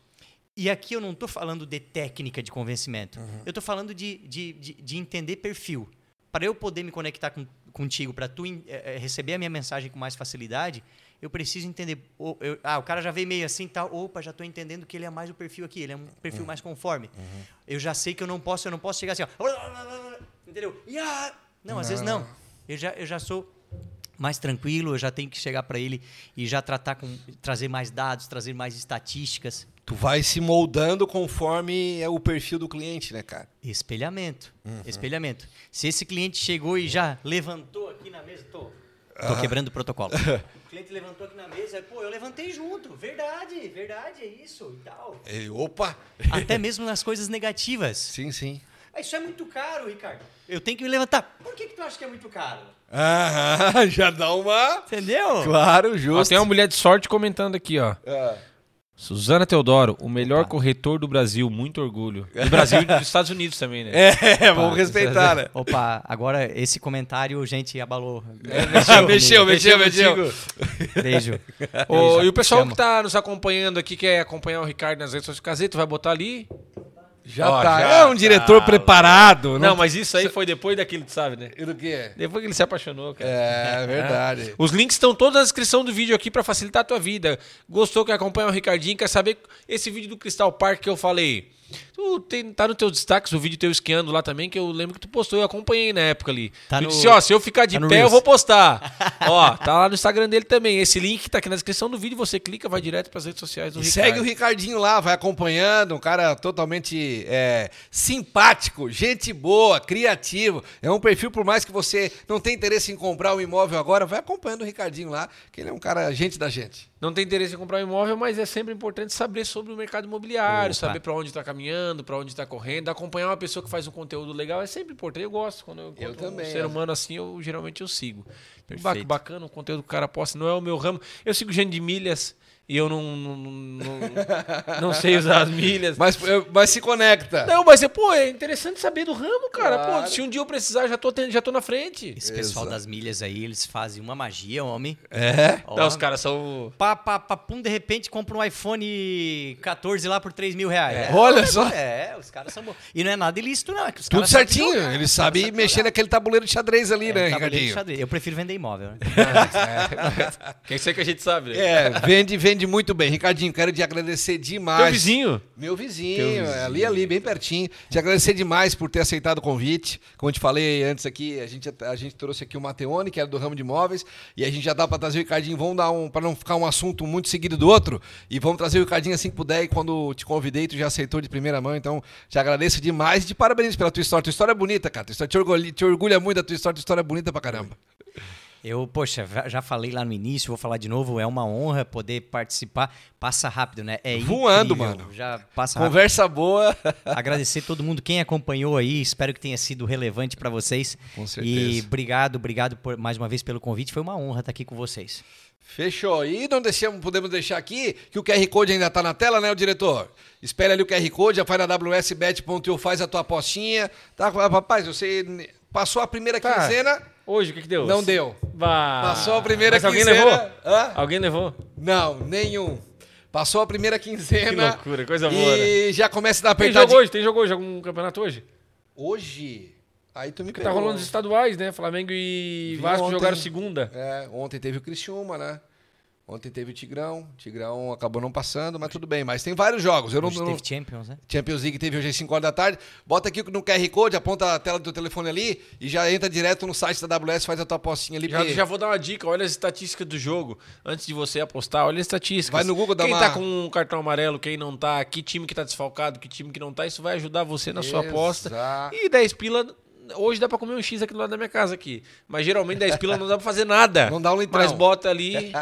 e aqui eu não estou falando de técnica de convencimento, eu estou falando de, de, de, de entender perfil. Para eu poder me conectar com, contigo, para tu eh, receber a minha mensagem com mais facilidade, eu preciso entender. o- eu- ah, o cara já veio meio assim, tal. Opa, já estou entendendo que ele é mais o perfil aqui, ele é um perfil mais conforme. Eu já sei que eu não posso, eu não posso chegar assim, ó, entendeu? E, ah, não, às vezes não. Eu já, eu já sou mais tranquilo, eu já tenho que chegar para ele e já tratar com trazer mais dados, trazer mais estatísticas, Tu vai se moldando conforme é o perfil do cliente, né, cara? espelhamento, espelhamento. Se esse cliente chegou e já levantou aqui na mesa, tô, tô quebrando o protocolo. o cliente levantou aqui na mesa, pô, eu levantei junto, verdade, verdade, é isso e tal. E, opa! Até mesmo nas coisas negativas. Sim, sim. Ah, Isso é muito caro, Ricardo. Eu tenho que me levantar. Por que, que tu acha que é muito caro? Ah, já dá uma. Entendeu? Claro, Ó, justo. tem uma mulher de sorte comentando aqui, ó. Ah, Suzana Teodoro, o melhor corretor do Brasil, muito orgulho. Do Brasil e dos Estados Unidos também, né? É, vamos respeitar, né? Opa, agora esse comentário, gente, abalou. Mexeu, mexeu, mexeu. contigo. Beijo. Beijo. e o pessoal que tá nos acompanhando aqui, quer acompanhar o Ricardo nas redes sociais, Caseta, vai botar ali? Já Ó, tá. já é um diretor tá, preparado. Não, mas isso aí foi depois daquilo, tu sabe, né? E do quê? Depois que ele se apaixonou, cara. É, verdade. Os links estão todos na descrição do vídeo aqui pra facilitar a tua vida. Gostou, quer acompanhar o Ricardinho, quer saber esse vídeo do Crystal Park que eu falei? Tu tem, tá no teu destaques o vídeo teu esquiando lá também, que eu lembro que tu postou, eu acompanhei na época ali. Tá no- disse, ó, se eu ficar de tá pé, eu vou postar. ó, tá lá no Instagram dele também. Esse link tá aqui na descrição do vídeo, você clica, vai direto pras redes sociais do E Ricardo. segue o Ricardinho lá, vai acompanhando, um cara totalmente é, simpático, gente boa, criativo. É um perfil, por mais que você não tenha interesse em comprar um imóvel agora, vai acompanhando o Ricardinho lá, que ele é um cara gente da gente. Não tem interesse em comprar um imóvel, mas é sempre importante saber sobre o mercado imobiliário, Opa. saber para onde está caminhando, para onde está correndo, acompanhar uma pessoa que faz um conteúdo legal é sempre importante. Eu gosto quando eu, Eu também, um ser humano assim, eu geralmente eu sigo. Perfeito. Bacana o conteúdo que o cara posta, não é o meu ramo. Eu sigo gente de milhas, e eu não, não, não, não sei usar as milhas. Mas, mas se conecta. Não, mas, pô, é interessante saber do ramo, cara. Claro. Pô, se um dia eu precisar, já tô, já tô na frente. Esse pessoal Exato. das milhas aí, eles fazem uma magia, homem. É? Ó, Não, os caras são... pá, pá, pá, pum, de repente compra um iPhone 14 lá por 3 mil reais. É, Olha é, só. É, os caras são bons. E não é nada ilícito, não. É que os Tudo caras sabem certinho. jogar, Ele os sabe mexer sabem naquele tabuleiro de xadrez ali, jogar. né, É, tabuleiro de Ricardinho? xadrez. Eu prefiro vender imóvel, né? Quem sei que a gente sabe, né? É, vende, vende muito bem. Ricardinho, quero te agradecer demais. Teu vizinho. Meu vizinho, vizinho. ali, ali, bem pertinho. Te agradecer demais por ter aceitado o convite. Como eu te falei antes aqui, a gente, a gente trouxe aqui o Mateone, que era do ramo de imóveis, e a gente já dá para trazer o Ricardinho. Vamos dar um, para não ficar um assunto muito seguido do outro, e vamos trazer o Ricardinho assim que puder. E quando te convidei, tu já aceitou de primeira mão. Então, te agradeço demais e te parabéns pela tua história. Tua história é bonita, cara. Tua história te orgulha, te orgulha muito da tua história. Tua história é bonita pra caramba. Eu, poxa, já- falei lá no início, vou falar de novo, é uma honra poder participar. Passa rápido, né? É Voando, incrível. mano. Já passa rápido. Conversa boa. Agradecer todo mundo quem acompanhou aí, espero que tenha sido relevante para vocês. Com certeza. E obrigado, obrigado por, mais uma vez pelo convite, foi uma honra estar aqui com vocês. Fechou. E não deixamos, podemos deixar aqui que o QR Code ainda tá na tela, né, o diretor? Espere ali o QR Code, já vai na wsbet.io, faz a tua apostinha. Tá, rapaz, você passou a primeira Tá. quinzena, Hoje, o que que deu? não deu. Bah. Passou a primeira Mas alguém quinzena. levou? Hã? Alguém levou? Não, nenhum. Passou a primeira quinzena. Que loucura, coisa boa, né? E já começa a dar Tem apertadinha. jogo hoje? Tem jogo hoje? Algum campeonato hoje? Hoje, aí tu me Porque pegou. tá rolando os estaduais, né? Flamengo e Vi Vasco ontem. jogaram segunda. É, ontem teve o Criciúma, né? Ontem teve o Tigrão. O Tigrão acabou não passando, mas tudo bem. Mas tem vários jogos. Eu não, Hoje não- teve Champions, né? Champions League teve hoje às 5 horas da tarde. Bota aqui no QR Code, aponta a tela do teu telefone ali e já entra direto no site da AWS, faz a tua apostinha ali. Já, porque- já vou dar uma dica, olha as estatísticas do jogo. Antes de você apostar, olha as estatísticas. Vai no Google, dá Quem uma- tá com um cartão amarelo, quem não tá, que time que tá desfalcado, que time que não tá, isso vai ajudar você na sua aposta. Exato. E 10 pila, hoje dá pra comer um X aqui do lado da minha casa aqui. Mas geralmente 10 pila não dá pra fazer nada. Não dá um litrão. Mas bota ali,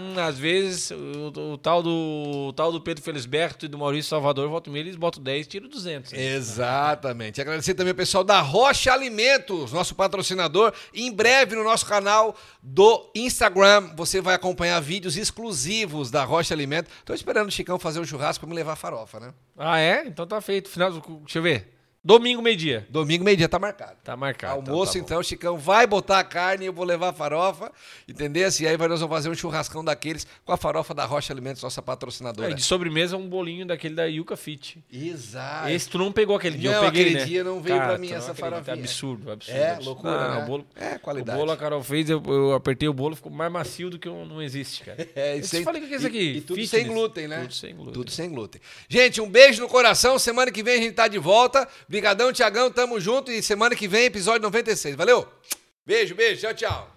hum, às vezes, o, o tal do, o tal do Pedro Felisberto e do Maurício Salvador, volta e meia, eles botam 10 tiro 200. né? Exatamente. Agradecer também o pessoal da Rocha Alimentos, nosso patrocinador. Em breve no nosso canal do Instagram você vai acompanhar vídeos exclusivos da Rocha Alimentos. Tô esperando o Chicão fazer um churrasco pra me levar farofa, né? Ah, é? Então tá feito. Final, do- deixa eu ver. Domingo, meio-dia. Domingo, meio-dia, tá marcado. Tá marcado. Almoço, tá bom. então, o Chicão vai botar a carne e eu vou levar a farofa, entendeu? E aí nós vamos fazer um churrascão daqueles com a farofa da Rocha Alimentos, nossa patrocinadora. É, de sobremesa, um bolinho daquele da Yuca Fit. Exato. Esse tu não pegou aquele dia, Não, eu peguei, aquele né? dia não veio pra mim essa farofinha. Absurdo, absurdo. É, absurdo. loucura, Não, né? o bolo, É, qualidade. O bolo a Carol fez, eu, eu apertei o bolo, ficou mais macio do que um, não existe, cara. É, eu e sem- falei o que é isso e- aqui. E, tudo Fitness. sem glúten, né? Tudo sem glúten. Tudo sem glúten. Gente, um beijo no coração. Semana que vem a gente tá de volta. Brigadão, Tiagão, tamo junto. E semana que vem, episódio 96. Valeu? Beijo, beijo. Tchau, tchau.